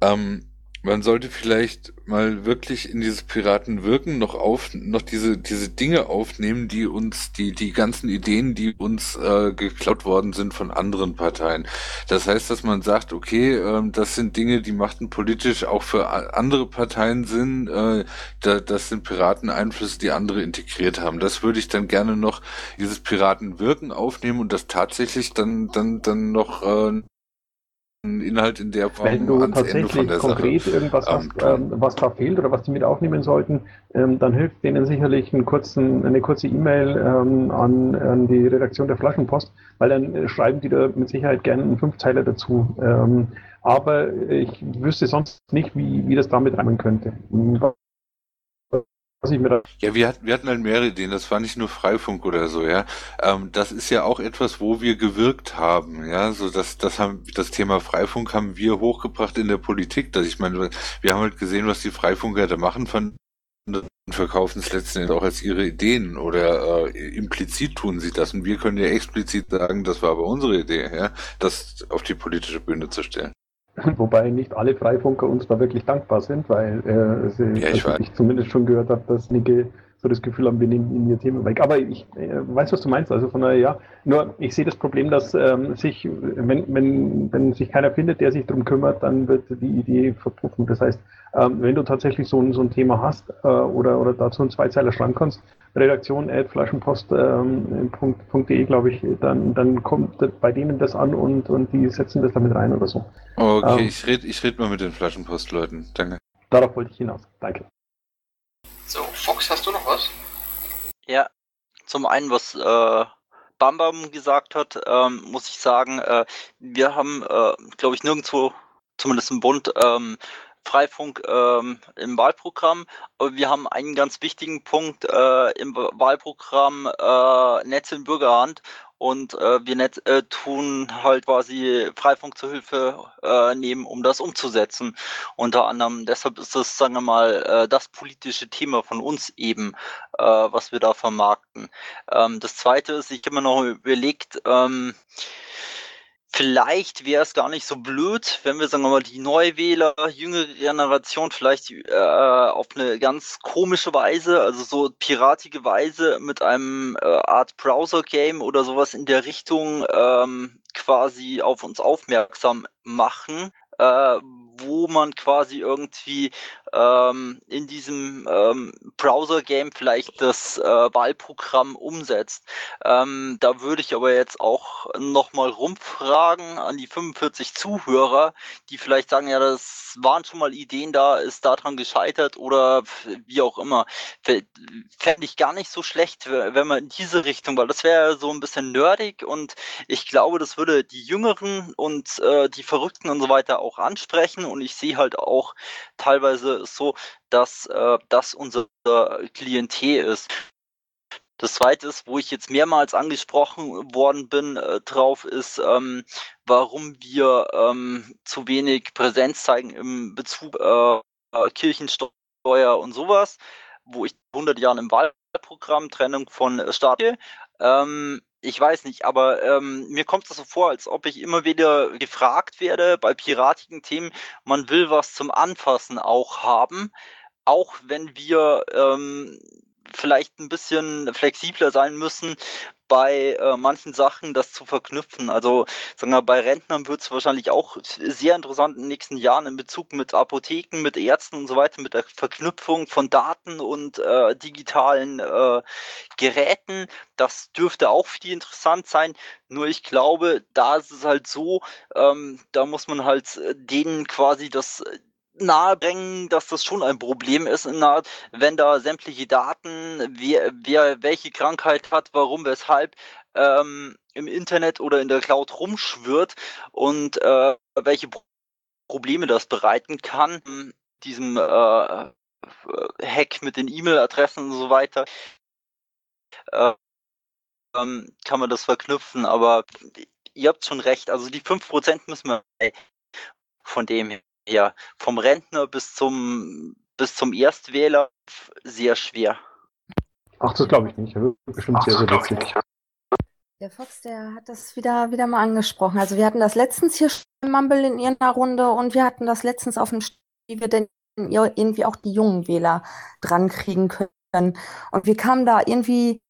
Ähm, man sollte vielleicht mal wirklich in dieses Piratenwirken noch auf, noch diese, diese Dinge aufnehmen, die uns, die, die ganzen Ideen, die uns äh, geklaut worden sind von anderen Parteien. Das heißt, dass man sagt, okay, äh, das sind Dinge, die machten politisch auch für andere Parteien Sinn, äh, da, das sind Pirateneinflüsse, die andere integriert haben. Das würde ich dann gerne noch, dieses Piratenwirken aufnehmen und das tatsächlich dann, dann, dann noch äh, Inhalt in der Form Wenn du tatsächlich konkret Sache. irgendwas hast, ähm, was da fehlt oder was die mit aufnehmen sollten, ähm, dann hilft denen sicherlich einen kurzen, eine kurze E-Mail ähm, an, an, die Redaktion der Flaschenpost, weil dann äh, schreiben die da mit Sicherheit gerne einen Fünfteiler dazu. Ähm, aber ich wüsste sonst nicht, wie, wie das damit reimen könnte was ich mir da. Ja, wir hatten, wir hatten halt mehrere Ideen. Das war nicht nur Freifunk oder so, ja. Ähm, das ist ja auch etwas, wo wir gewirkt haben, ja. So das, das haben, das Thema Freifunk haben wir hochgebracht in der Politik. Dass ich meine, wir haben halt gesehen, was die Freifunker da machen von und verkaufen es letzten Endes auch als ihre Ideen oder äh, implizit tun sie das. Und wir können ja explizit sagen, das war aber unsere Idee, ja, das auf die politische Bühne zu stellen. (laughs) Wobei nicht alle Freifunker uns da wirklich dankbar sind, weil äh, sie, ja, ich, also ich, zumindest schon gehört habe, dass einige so das Gefühl haben, wir nehmen ihnen ihr Thema weg. Aber ich äh, weiß, was du meinst. Also von daher, ja. Nur ich sehe das Problem, dass ähm, sich, wenn, wenn, wenn sich keiner findet, der sich darum kümmert, dann wird die Idee verpuffen. Das heißt, ähm, wenn du tatsächlich so ein, so ein Thema hast äh, oder, oder dazu einen Zweizeiler schreiben kannst, redaktion flaschenpost.de, ähm, glaube ich, dann, dann kommt bei denen das an und, und die setzen das damit rein oder so. Okay, ähm, ich rede ich red mal mit den Flaschenpost-Leuten. Danke. Darauf wollte ich hinaus. Danke. So, Fox, hast du noch was? Ja, zum einen, was äh, Bambam gesagt hat, ähm, muss ich sagen, äh, wir haben, äh, glaube ich, nirgendwo, zumindest im Bund, ähm, Freifunk ähm, im Wahlprogramm. Wir haben einen ganz wichtigen Punkt äh, im Wahlprogramm äh, Netz in Bürgerhand. Und äh, wir net, äh, tun halt quasi Freifunk zur Hilfe äh, nehmen, um das umzusetzen. Unter anderem, deshalb ist das, sagen wir mal, äh, das politische Thema von uns eben, was wir da vermarkten. Ähm, das zweite ist, ich habe mir noch überlegt, ähm, Vielleicht wäre es gar nicht so blöd, wenn wir, sagen wir mal, die Neuwähler, jüngere Generation vielleicht äh, auf eine ganz komische Weise, also so piratige Weise mit einem äh, Art Browser-Game oder sowas in der Richtung ähm, quasi auf uns aufmerksam machen, äh, wo man quasi irgendwie ähm, in diesem ähm, Browser-Game vielleicht das äh, Wahlprogramm umsetzt. Ähm, da würde ich aber jetzt auch nochmal rumfragen an die 45 Zuhörer, die vielleicht sagen, ja, das waren schon mal Ideen da, ist daran gescheitert oder wie auch immer. Fände ich gar nicht so schlecht, wenn man in diese Richtung, weil das wäre so ein bisschen nerdig und ich glaube, das würde die Jüngeren und äh, die Verrückten und so weiter auch ansprechen und ich sehe halt auch teilweise so, dass äh, das unser Klientel ist. Das zweite ist, wo ich jetzt mehrmals angesprochen worden bin äh, drauf, ist, ähm, warum wir ähm, zu wenig Präsenz zeigen im Bezug äh, Kirchensteuer und sowas, wo ich 100 Jahren im Wahlprogramm Trennung von Staat. Ähm, ich weiß nicht, aber ähm, mir kommt es so vor, als ob ich immer wieder gefragt werde bei piratigen Themen, man will was zum Anfassen auch haben, auch wenn wir ähm, vielleicht ein bisschen flexibler sein müssen, bei äh, manchen Sachen das zu verknüpfen. Also sagen wir, bei Rentnern wird es wahrscheinlich auch sehr interessant in den nächsten Jahren in Bezug mit Apotheken, mit Ärzten und so weiter, mit der Verknüpfung von Daten und äh, digitalen äh, Geräten. Das dürfte auch für die interessant sein. Nur ich glaube, da ist es halt so, ähm, da muss man halt äh, denen quasi das nahebringen, dass das schon ein Problem ist, Art, wenn da sämtliche Daten, wer, wer welche Krankheit hat, warum, weshalb, ähm, im Internet oder in der Cloud rumschwirrt und äh, welche Probleme das bereiten kann, diesem äh, Hack mit den E-Mail-Adressen und so weiter, äh, kann man das verknüpfen, aber ihr habt schon recht, also die 5% müssen wir von dem her ja, vom Rentner bis zum, bis zum Erstwähler sehr schwer. Ach, das glaube ich nicht. Das bestimmt sehr, sehr witzig. Der Fox, der hat das wieder, wieder mal angesprochen. Also wir hatten das letztens hier schon im Mumble in ihrer Runde und wir hatten das letztens auf dem St wie wir denn irgendwie auch die jungen Wähler dran kriegen können. Und wir kamen da irgendwie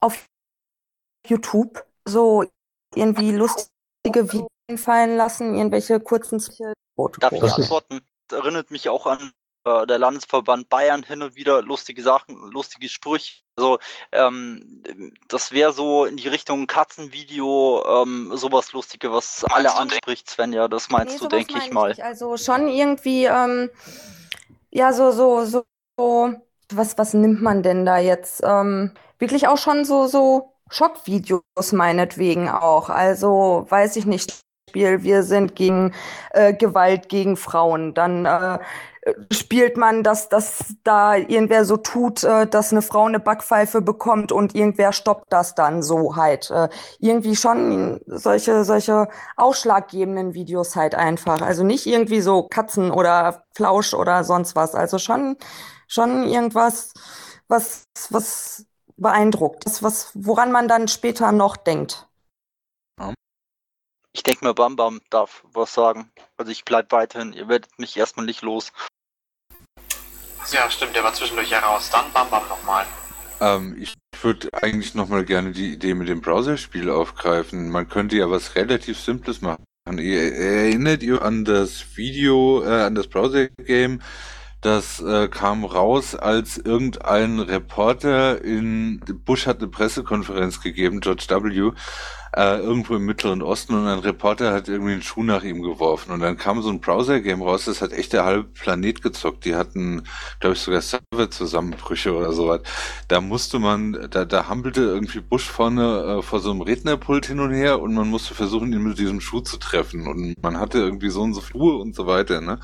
auf YouTube so irgendwie lustige Videos fallen lassen, irgendwelche kurzen Darf ich antworten? Das erinnert mich auch an äh, der Landesverband Bayern hin und wieder lustige Sachen, lustige Sprüche. Also ähm, das wäre so in die Richtung Katzenvideo, ähm, sowas Lustige, was meinst alle anspricht, Svenja, das meinst nee, du, denke ich mal. Nicht. Also schon irgendwie, ähm, ja, so, so, so, so, was, was nimmt man denn da jetzt? Ähm, wirklich auch schon so, so Schockvideos meinetwegen auch. Also weiß ich nicht. Spiel, wir sind gegen äh, Gewalt gegen Frauen. Dann äh, spielt man, dass, dass da irgendwer so tut, äh, dass eine Frau eine Backpfeife bekommt und irgendwer stoppt das dann so halt. Äh, irgendwie schon solche, solche ausschlaggebenden Videos halt einfach. Also nicht irgendwie so Katzen oder Flausch oder sonst was. Also schon, schon irgendwas, was, was beeindruckt. Das, was, woran man dann später noch denkt. Ich denke mir, Bam Bam darf was sagen. Also ich bleibe weiterhin, ihr werdet mich erstmal nicht los. Ja, stimmt, der war zwischendurch heraus. Dann Bam Bam nochmal. Ähm, ich würde eigentlich nochmal gerne die Idee mit dem Browserspiel aufgreifen. Man könnte ja was relativ Simples machen. Ihr erinnert ihr an das Video, äh, an das Browser-Game, das äh, kam raus, als irgendein Reporter in Bush hat eine Pressekonferenz gegeben, George W äh, irgendwo im Mittleren Osten und ein Reporter hat irgendwie einen Schuh nach ihm geworfen und dann kam so ein Browser-Game raus, das hat echt der halbe Planet gezockt. Die hatten, glaube ich, sogar Serverzusammenbrüche oder sowas. Da musste man, da, da hampelte irgendwie Bush vorne äh, vor so einem Rednerpult hin und her und man musste versuchen, ihn mit diesem Schuh zu treffen und man hatte irgendwie so und so Schuhe und so weiter, ne?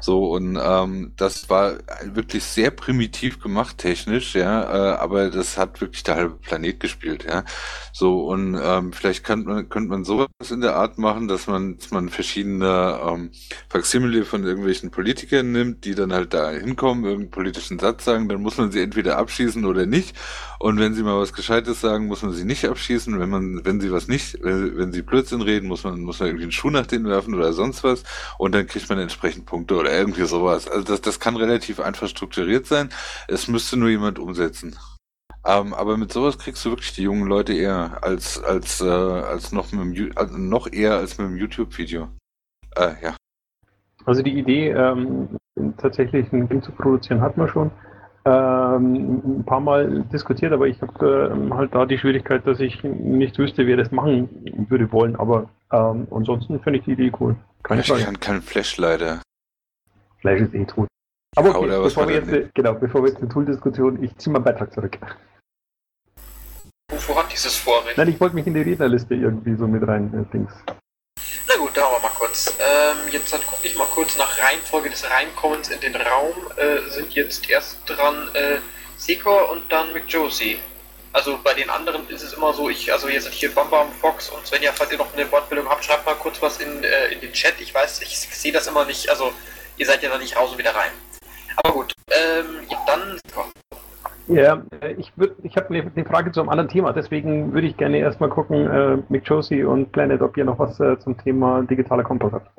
So, und ähm, das war wirklich sehr primitiv gemacht, technisch, ja, äh, aber das hat wirklich der halbe Planet gespielt, ja. So, und ähm, vielleicht kann man, könnte man sowas in der Art machen, dass man, dass man verschiedene ähm, Faksimile von irgendwelchen Politikern nimmt, die dann halt da hinkommen, irgendeinen politischen Satz sagen, dann muss man sie entweder abschießen oder nicht. Und wenn sie mal was Gescheites sagen, muss man sie nicht abschießen. Wenn man, wenn sie was nicht, wenn, wenn sie Blödsinn reden, muss man, muss man irgendwie einen Schuh nach denen werfen oder sonst was. Und dann kriegt man entsprechend Punkte oder irgendwie sowas. Also das, das kann relativ einfach strukturiert sein. Es müsste nur jemand umsetzen. Ähm, aber mit sowas kriegst du wirklich die jungen Leute eher als als äh, als noch mit dem, also noch eher als mit dem YouTube-Video. Äh, ja. Also die Idee, ähm, tatsächlich ein Ding zu produzieren, hat man schon ähm, ein paar Mal diskutiert, aber ich habe ähm, halt da die Schwierigkeit, dass ich nicht wüsste, wer das machen würde wollen. Aber ähm, ansonsten finde ich die Idee cool. Keine ich kann kein Flash leider. Flash ist eh tot. Aber okay, ja, bevor, wir jetzt, genau, bevor wir jetzt eine Tool-Diskussion, ich ziehe meinen Beitrag zurück. Wovor hat dieses Vorrecht? Nein, ich wollte mich in die Rednerliste irgendwie so mit rein, äh, Dings. Na gut, da wir mal kurz. Ähm, jetzt gucke ich mal kurz nach Reihenfolge des Reinkommens in den Raum. Äh, sind jetzt erst dran äh, Sekor und dann McJosie. Also bei den anderen ist es immer so, ich, also hier sind hier Bambam, Fox und Svenja, falls ihr noch eine Wortbildung habt, schreibt mal kurz was in, äh, in den Chat. Ich weiß, ich sehe das immer nicht, also ihr seid ja da nicht raus und wieder rein. Aber gut, ähm, ja, dann ja, ich, ich habe eine, eine Frage zu einem anderen Thema, deswegen würde ich gerne erstmal gucken, äh, Mick Josie und Planet, ob ihr noch was äh, zum Thema digitaler Kompass habt.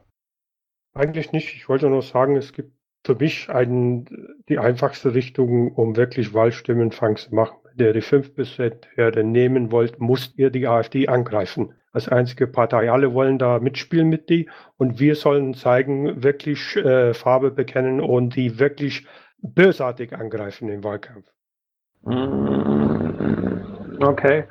Eigentlich nicht. Ich wollte nur sagen, es gibt für mich ein, die einfachste Richtung, um wirklich Wahlstimmenfang zu machen. Ihr die 5 Herde nehmen wollt, müsst ihr die AfD angreifen. Als einzige Partei. Alle wollen da mitspielen mit die und wir sollen zeigen, wirklich äh, Farbe bekennen und die wirklich bösartig angreifen im Wahlkampf. Mm, Okay.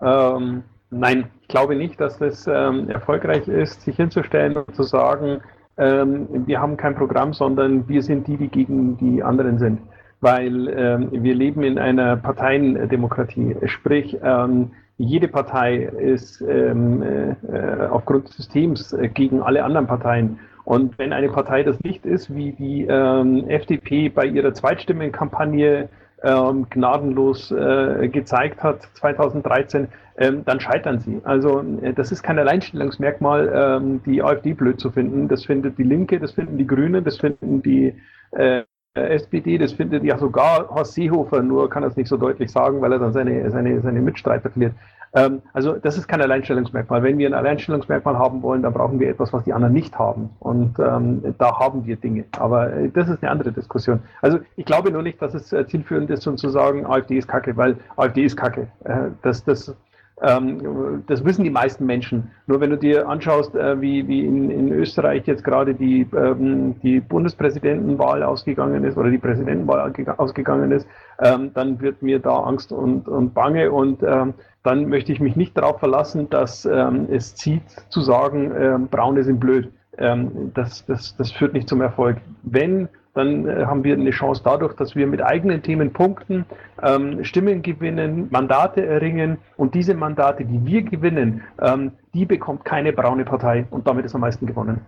Ähm, nein, ich glaube nicht, dass das ähm, erfolgreich ist, sich hinzustellen und zu sagen, ähm, wir haben kein Programm, sondern wir sind die, die gegen die anderen sind. Weil ähm, wir leben in einer Parteiendemokratie. Sprich, ähm, jede Partei ist ähm, äh, aufgrund des Systems äh, gegen alle anderen Parteien. Und wenn eine Partei das nicht ist, wie die ähm, FDP bei ihrer Zweitstimmenkampagne ähm, gnadenlos äh, gezeigt hat 2013, ähm, dann scheitern sie. Also äh, das ist kein Alleinstellungsmerkmal, ähm, die AfD blöd zu finden. Das findet die Linke, das finden die Grünen, das finden die äh, SPD, das findet ja sogar Horst Seehofer, nur kann er es nicht so deutlich sagen, weil er dann seine, seine, seine Mitstreiter verliert. Ähm, also das ist kein Alleinstellungsmerkmal. Wenn wir ein Alleinstellungsmerkmal haben wollen, dann brauchen wir etwas, was die anderen nicht haben. Und ähm, da haben wir Dinge. Aber äh, das ist eine andere Diskussion. Also ich glaube nur nicht, dass es äh, zielführend ist, um zu sagen, AfD ist Kacke, weil AfD ist Kacke. Äh, das, das, ähm, das wissen die meisten Menschen. Nur wenn du dir anschaust, äh, wie, wie in, in Österreich jetzt gerade die, ähm, die Bundespräsidentenwahl ausgegangen ist oder die Präsidentenwahl ausgegangen ist, ähm, dann wird mir da Angst und, und Bange und ähm, dann möchte ich mich nicht darauf verlassen, dass ähm, es zieht zu sagen, ähm, Braune sind blöd. Das, das, das führt nicht zum Erfolg. Wenn dann äh, haben wir eine Chance dadurch, dass wir mit eigenen Themen punkten, ähm, Stimmen gewinnen, Mandate erringen und diese Mandate, die wir gewinnen, ähm, die bekommt keine braune Partei und damit ist am meisten gewonnen.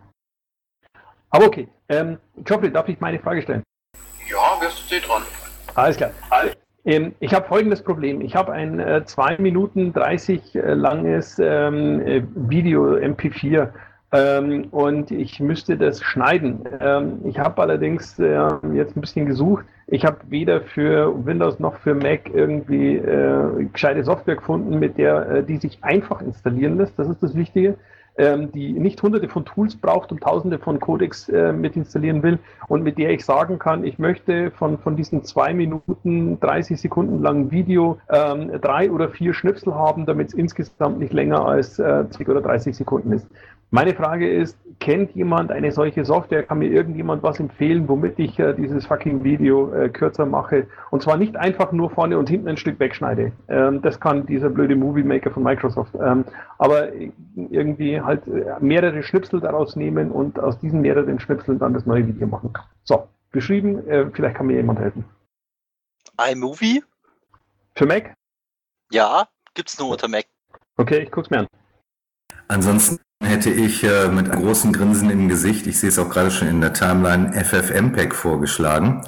Aber okay, ähm, Geoffrey, darf ich meine Frage stellen? Ja, wirst du sie dran. Alles klar. Ähm, ich habe folgendes Problem. Ich habe ein äh, 2 Minuten 30 äh, langes ähm, äh, Video MP4 ähm, und ich müsste das schneiden. Ähm, ich habe allerdings äh, jetzt ein bisschen gesucht. Ich habe weder für Windows noch für Mac irgendwie äh, gescheite Software gefunden, mit der äh, die sich einfach installieren lässt. Das ist das Wichtige ähm, die nicht hunderte von Tools braucht und tausende von Codecs äh, mit installieren will und mit der ich sagen kann, ich möchte von, von diesen zwei Minuten, 30 Sekunden langen Video ähm, drei oder vier Schnipsel haben, damit es insgesamt nicht länger als äh, 20 oder 30 Sekunden ist. Meine Frage ist, kennt jemand eine solche Software? Kann mir irgendjemand was empfehlen, womit ich äh, dieses fucking Video äh, kürzer mache? Und zwar nicht einfach nur vorne und hinten ein Stück wegschneide. Ähm, das kann dieser blöde Movie Maker von Microsoft. Ähm, aber irgendwie halt äh, mehrere Schnipsel daraus nehmen und aus diesen mehreren Schnipseln dann das neue Video machen. So, beschrieben, äh, vielleicht kann mir jemand helfen. iMovie? Für Mac? Ja, gibt's nur unter Mac. Okay, ich guck's mir an. Ansonsten hätte ich äh, mit einem großen Grinsen im Gesicht, ich sehe es auch gerade schon in der Timeline, FFmpeg vorgeschlagen.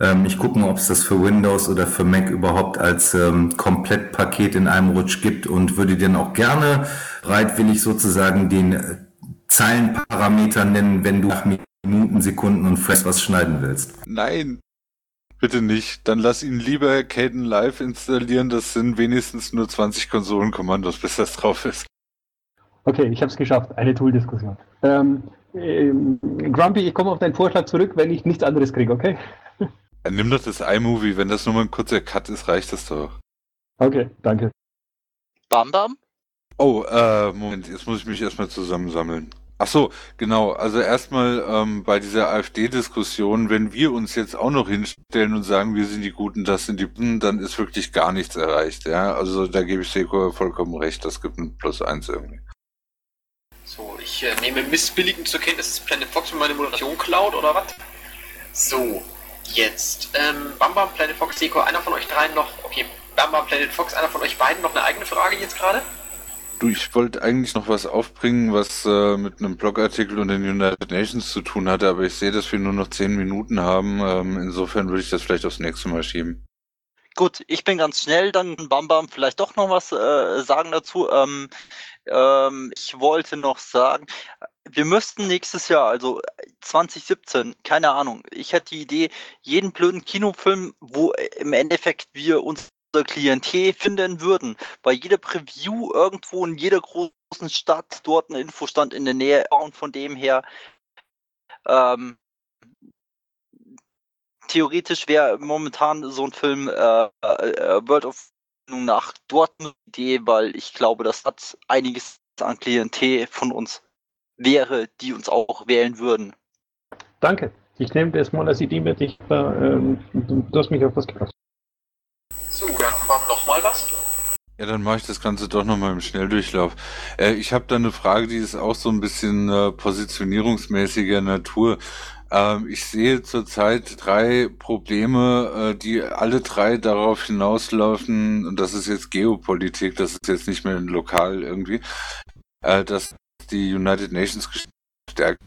Ähm, ich gucke mal, ob es das für Windows oder für Mac überhaupt als ähm, Komplettpaket in einem Rutsch gibt und würde dann auch gerne bereitwillig sozusagen den äh, Zeilenparameter nennen, wenn du nach Minuten, Sekunden und Frames was schneiden willst. Nein, bitte nicht. Dann lass ihn lieber Caden Live installieren. Das sind wenigstens nur 20 Konsolenkommandos, bis das drauf ist. Okay, ich habe es geschafft. Eine Tool-Diskussion. Ähm, ähm, Grumpy, ich komme auf deinen Vorschlag zurück, wenn ich nichts anderes kriege, okay? Dann nimm doch das iMovie. Wenn das nur mal ein kurzer Cut ist, reicht das doch. Okay, danke. Bam Bam? Oh, äh, Moment, jetzt muss ich mich erstmal zusammensammeln. Ach so, genau. Also erstmal ähm, bei dieser AfD-Diskussion, wenn wir uns jetzt auch noch hinstellen und sagen, wir sind die Guten, das sind die Guten, dann ist wirklich gar nichts erreicht. Ja, also da gebe ich Seko vollkommen recht. Das gibt ein Plus eins irgendwie. So, ich äh, nehme missbilligend zur Kenntnis, dass Planet Fox mir meine Moderation klaut oder was? So, jetzt. Ähm, Bam Bam, Planet Fox, Seko, einer von euch dreien noch. Okay, Bam Bam, Planet Fox, einer von euch beiden noch eine eigene Frage jetzt gerade? Du, ich wollte eigentlich noch was aufbringen, was äh, mit einem Blogartikel und den United Nations zu tun hatte, aber ich sehe, dass wir nur noch zehn Minuten haben. Ähm, insofern würde ich das vielleicht aufs nächste Mal schieben. Gut, ich bin ganz schnell, dann Bam Bam vielleicht doch noch was äh, sagen dazu. Ähm, ähm, ich wollte noch sagen, wir müssten nächstes Jahr, also 2017, keine Ahnung, ich hätte die Idee, jeden blöden Kinofilm, wo im Endeffekt wir uns Klientel finden würden. Bei jeder Preview irgendwo in jeder großen Stadt dort ein Infostand in der Nähe und von dem her ähm, theoretisch wäre momentan so ein Film äh, äh, World of nach dort eine Idee, weil ich glaube, das hat einiges an Klientel von uns wäre, die uns auch wählen würden. Danke. Ich nehme das mal als Idee mit. Ich, äh, ähm, du hast mich auf was gebracht. So, dann kommt noch mal was. Ja, dann mache ich das Ganze doch nochmal im Schnelldurchlauf. Äh, ich habe da eine Frage, die ist auch so ein bisschen äh, positionierungsmäßiger Natur. Ähm, ich sehe zurzeit drei Probleme, äh, die alle drei darauf hinauslaufen, und das ist jetzt Geopolitik, das ist jetzt nicht mehr lokal irgendwie, äh, dass die United Nations gestärkt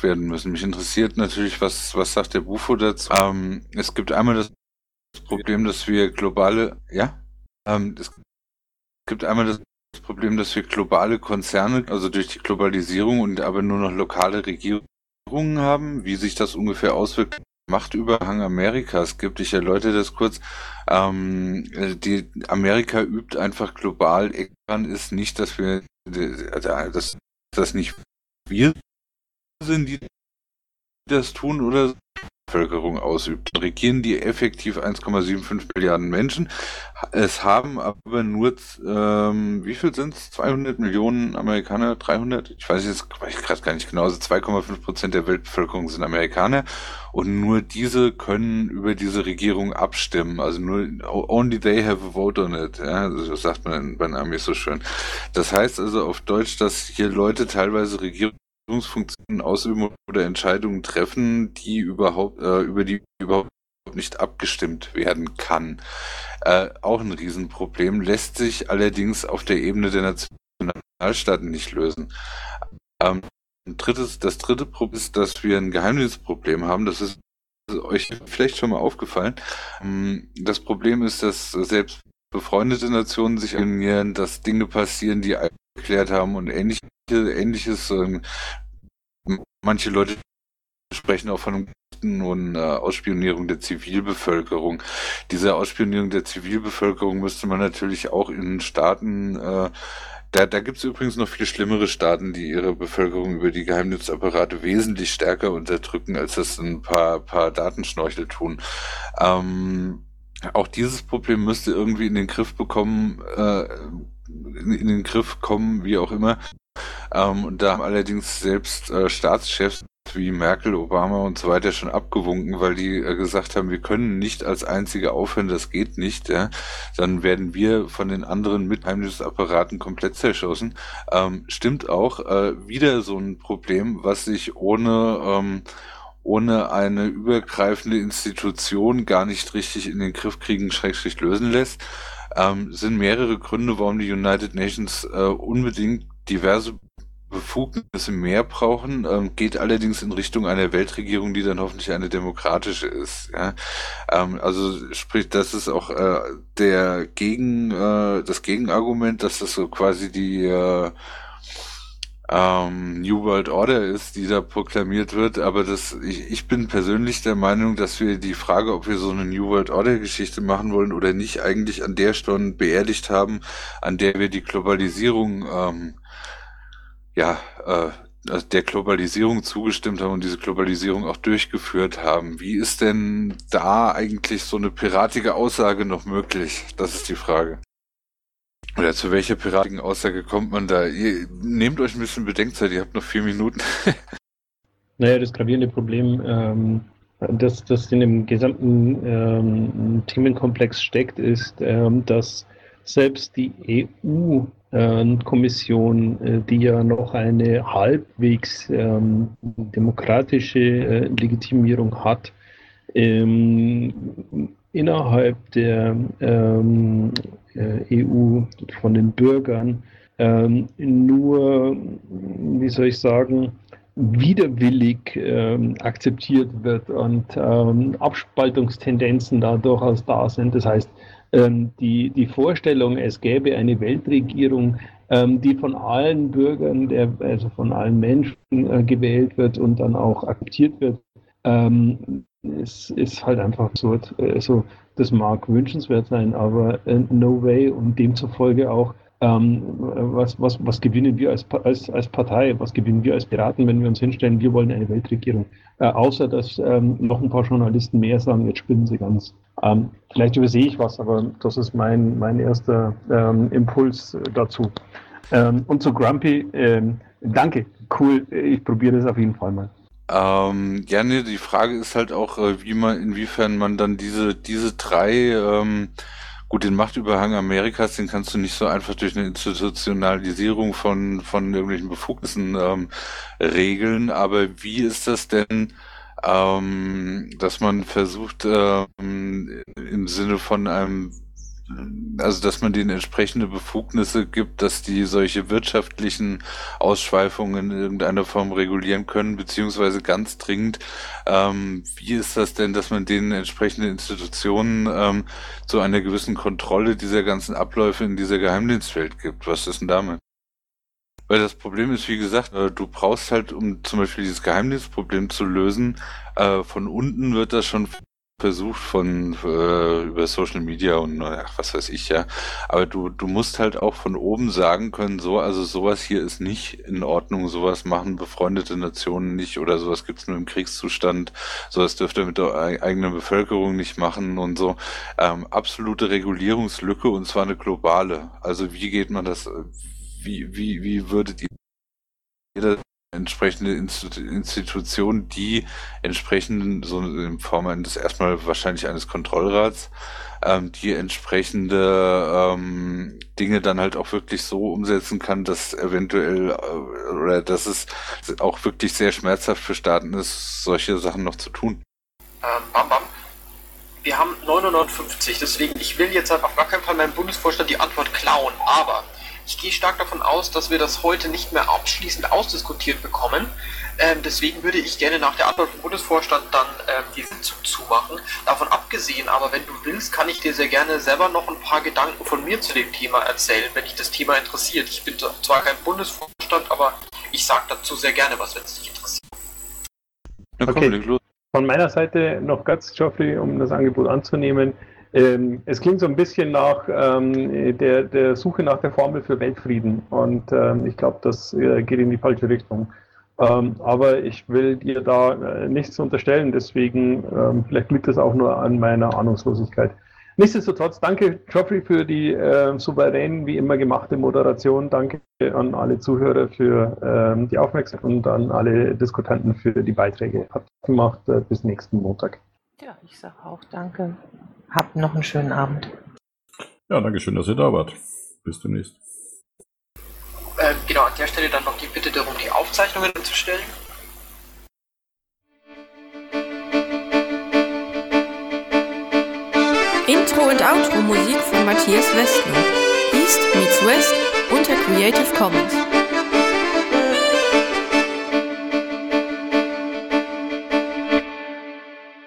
werden müssen. Mich interessiert natürlich, was, was sagt der Bufo dazu? Ähm, es gibt einmal das Problem, dass wir globale, ja, ähm, es gibt einmal das Problem, dass wir globale Konzerne, also durch die Globalisierung und aber nur noch lokale Regierungen haben, wie sich das ungefähr auswirkt. Machtüberhang Amerikas gibt. Ich erläutere das kurz. Ähm, die Amerika übt einfach global. Daran ist nicht, dass wir, dass das nicht wir sind, die das tun oder Bevölkerung ausübt. Regieren die effektiv 1,75 Milliarden Menschen. Es haben aber nur, ähm, wie viel sind es? 200 Millionen Amerikaner? 300? Ich weiß jetzt gerade gar nicht genau. Also 2,5 Prozent der Weltbevölkerung sind Amerikaner. Und nur diese können über diese Regierung abstimmen. Also nur, only they have a vote on it. Ja, das sagt man bei Amis so schön. Das heißt also auf Deutsch, dass hier Leute teilweise Regierungen Führungsfunktionen ausüben oder Entscheidungen treffen, die überhaupt, äh, über die überhaupt nicht abgestimmt werden kann. Äh, auch ein Riesenproblem, lässt sich allerdings auf der Ebene der Nationalstaaten nicht lösen. Ähm, drittes, das dritte Problem ist, dass wir ein Geheimnisproblem haben. Das ist euch vielleicht schon mal aufgefallen. Ähm, das Problem ist, dass selbst befreundete Nationen sich alignieren, dass Dinge passieren, die erklärt haben und ähnliche, ähnliches. Manche Leute sprechen auch von und äh, Ausspionierung der Zivilbevölkerung. Diese Ausspionierung der Zivilbevölkerung müsste man natürlich auch in Staaten äh, da, da gibt es übrigens noch viel schlimmere Staaten, die ihre Bevölkerung über die Geheimdienstapparate wesentlich stärker unterdrücken, als das ein paar, paar Datenschnorchel tun. Ähm, auch dieses Problem müsste irgendwie in den Griff bekommen, äh, in, in den Griff kommen, wie auch immer. Ähm, da haben allerdings selbst äh, Staatschefs wie Merkel, Obama und so weiter schon abgewunken, weil die äh, gesagt haben, wir können nicht als Einzige aufhören, das geht nicht. Ja? Dann werden wir von den anderen Mitgeheimnisapparaten komplett zerschossen. Ähm, stimmt auch, äh, wieder so ein Problem, was sich ohne ähm, ohne eine übergreifende Institution gar nicht richtig in den Griff kriegen, schrägstrich lösen lässt ähm, sind mehrere Gründe, warum die United Nations äh, unbedingt diverse Befugnisse mehr brauchen, ähm, geht allerdings in Richtung einer Weltregierung, die dann hoffentlich eine demokratische ist. Ja? Ähm, also sprich, das ist auch äh, der Gegen, äh, das Gegenargument, dass das so quasi die äh, ähm, New World Order ist, die da proklamiert wird. Aber das, ich, ich bin persönlich der Meinung, dass wir die Frage, ob wir so eine New World Order Geschichte machen wollen oder nicht, eigentlich an der Stunde beerdigt haben, an der wir die Globalisierung, ähm, ja, äh, der Globalisierung zugestimmt haben und diese Globalisierung auch durchgeführt haben. Wie ist denn da eigentlich so eine piratige Aussage noch möglich? Das ist die Frage. Oder zu welcher piratigen Aussage kommt man da? Ihr nehmt euch ein bisschen Bedenkzeit, ihr habt noch vier Minuten. (laughs) naja, das gravierende Problem, ähm, das, das in dem gesamten ähm, Themenkomplex steckt, ist, ähm, dass selbst die EU-Kommission, äh, die ja noch eine halbwegs ähm, demokratische äh, Legitimierung hat, ähm, innerhalb der ähm, äh, EU von den Bürgern ähm, nur, wie soll ich sagen, widerwillig ähm, akzeptiert wird und ähm, Abspaltungstendenzen da durchaus da sind. Das heißt, ähm, die, die Vorstellung, es gäbe eine Weltregierung, ähm, die von allen Bürgern, der, also von allen Menschen äh, gewählt wird und dann auch akzeptiert wird, ähm, ist, ist halt einfach absurd. Also, das mag wünschenswert sein, aber äh, no way und demzufolge auch Ähm, was, was, was gewinnen wir als, als, als Partei, was gewinnen wir als Piraten, wenn wir uns hinstellen, wir wollen eine Weltregierung? Äh, außer dass ähm, noch ein paar Journalisten mehr sagen, jetzt spinnen sie ganz. Ähm, vielleicht übersehe ich was, aber das ist mein, mein erster ähm, Impuls dazu. Ähm, und zu Grumpy, ähm, danke, cool, ich probiere das auf jeden Fall mal. Ähm, ja, nee, die Frage ist halt auch, äh, wie man, inwiefern man dann diese, diese drei, ähm, gut, den Machtüberhang Amerikas, den kannst du nicht so einfach durch eine Institutionalisierung von, von irgendwelchen Befugnissen ähm, regeln, aber wie ist das denn, ähm, dass man versucht, ähm, im Sinne von einem also dass man denen entsprechende Befugnisse gibt, dass die solche wirtschaftlichen Ausschweifungen in irgendeiner Form regulieren können, beziehungsweise ganz dringend, ähm, wie ist das denn, dass man denen entsprechende Institutionen ähm, zu einer gewissen Kontrolle dieser ganzen Abläufe in dieser Geheimdienstwelt gibt? Was ist denn damit? Weil das Problem ist, wie gesagt, äh, du brauchst halt, um zum Beispiel dieses Geheimdienstproblem zu lösen, äh, von unten wird das schon versucht von äh, über Social Media und ach, was weiß ich ja. Aber du, du musst halt auch von oben sagen können, so, also sowas hier ist nicht in Ordnung, sowas machen befreundete Nationen nicht oder sowas gibt's nur im Kriegszustand, sowas dürfte mit der eigenen Bevölkerung nicht machen und so. Ähm, absolute Regulierungslücke und zwar eine globale. Also wie geht man das, wie, wie, wie würdet ihr entsprechende Institution, die entsprechend so in Form eines erstmal wahrscheinlich eines Kontrollrats, ähm, die entsprechende ähm, Dinge dann halt auch wirklich so umsetzen kann, dass eventuell äh, oder dass es auch wirklich sehr schmerzhaft für Staaten ist, solche Sachen noch zu tun. Ähm, bam, bam. Wir haben 950, deswegen ich will jetzt halt auf gar keinen Fall meinem Bundesvorstand die Antwort klauen, aber ich gehe stark davon aus, dass wir das heute nicht mehr abschließend ausdiskutiert bekommen. Ähm, deswegen würde ich gerne nach der Antwort vom Bundesvorstand dann ähm, die Sitzung zumachen. Davon abgesehen, aber wenn du willst, kann ich dir sehr gerne selber noch ein paar Gedanken von mir zu dem Thema erzählen, wenn dich das Thema interessiert. Ich bin zwar kein Bundesvorstand, aber ich sage dazu sehr gerne was, wenn es dich interessiert. Okay. Von meiner Seite noch ganz, Geoffrey, um das Angebot anzunehmen. Ähm, es klingt so ein bisschen nach ähm, der, der, Suche nach der Formel für Weltfrieden und ähm, ich glaube, das äh, geht in die falsche Richtung. Ähm, aber ich will dir da äh, nichts unterstellen, deswegen ähm, vielleicht liegt es auch nur an meiner Ahnungslosigkeit. Nichtsdestotrotz, danke Geoffrey für die äh, souverän wie immer gemachte Moderation. Danke an alle Zuhörer für ähm, die Aufmerksamkeit und an alle Diskutanten für die Beiträge. Hat gemacht. Äh, bis nächsten Montag. Ja, ich sage auch danke. Habt noch einen schönen Abend. Ja, danke schön, dass ihr da wart. Bis demnächst. Äh, genau, an der Stelle dann noch die Bitte darum, die Aufzeichnungen zu stellen. Intro und Outro Musik von Matthias Westner. East meets West unter Creative Commons.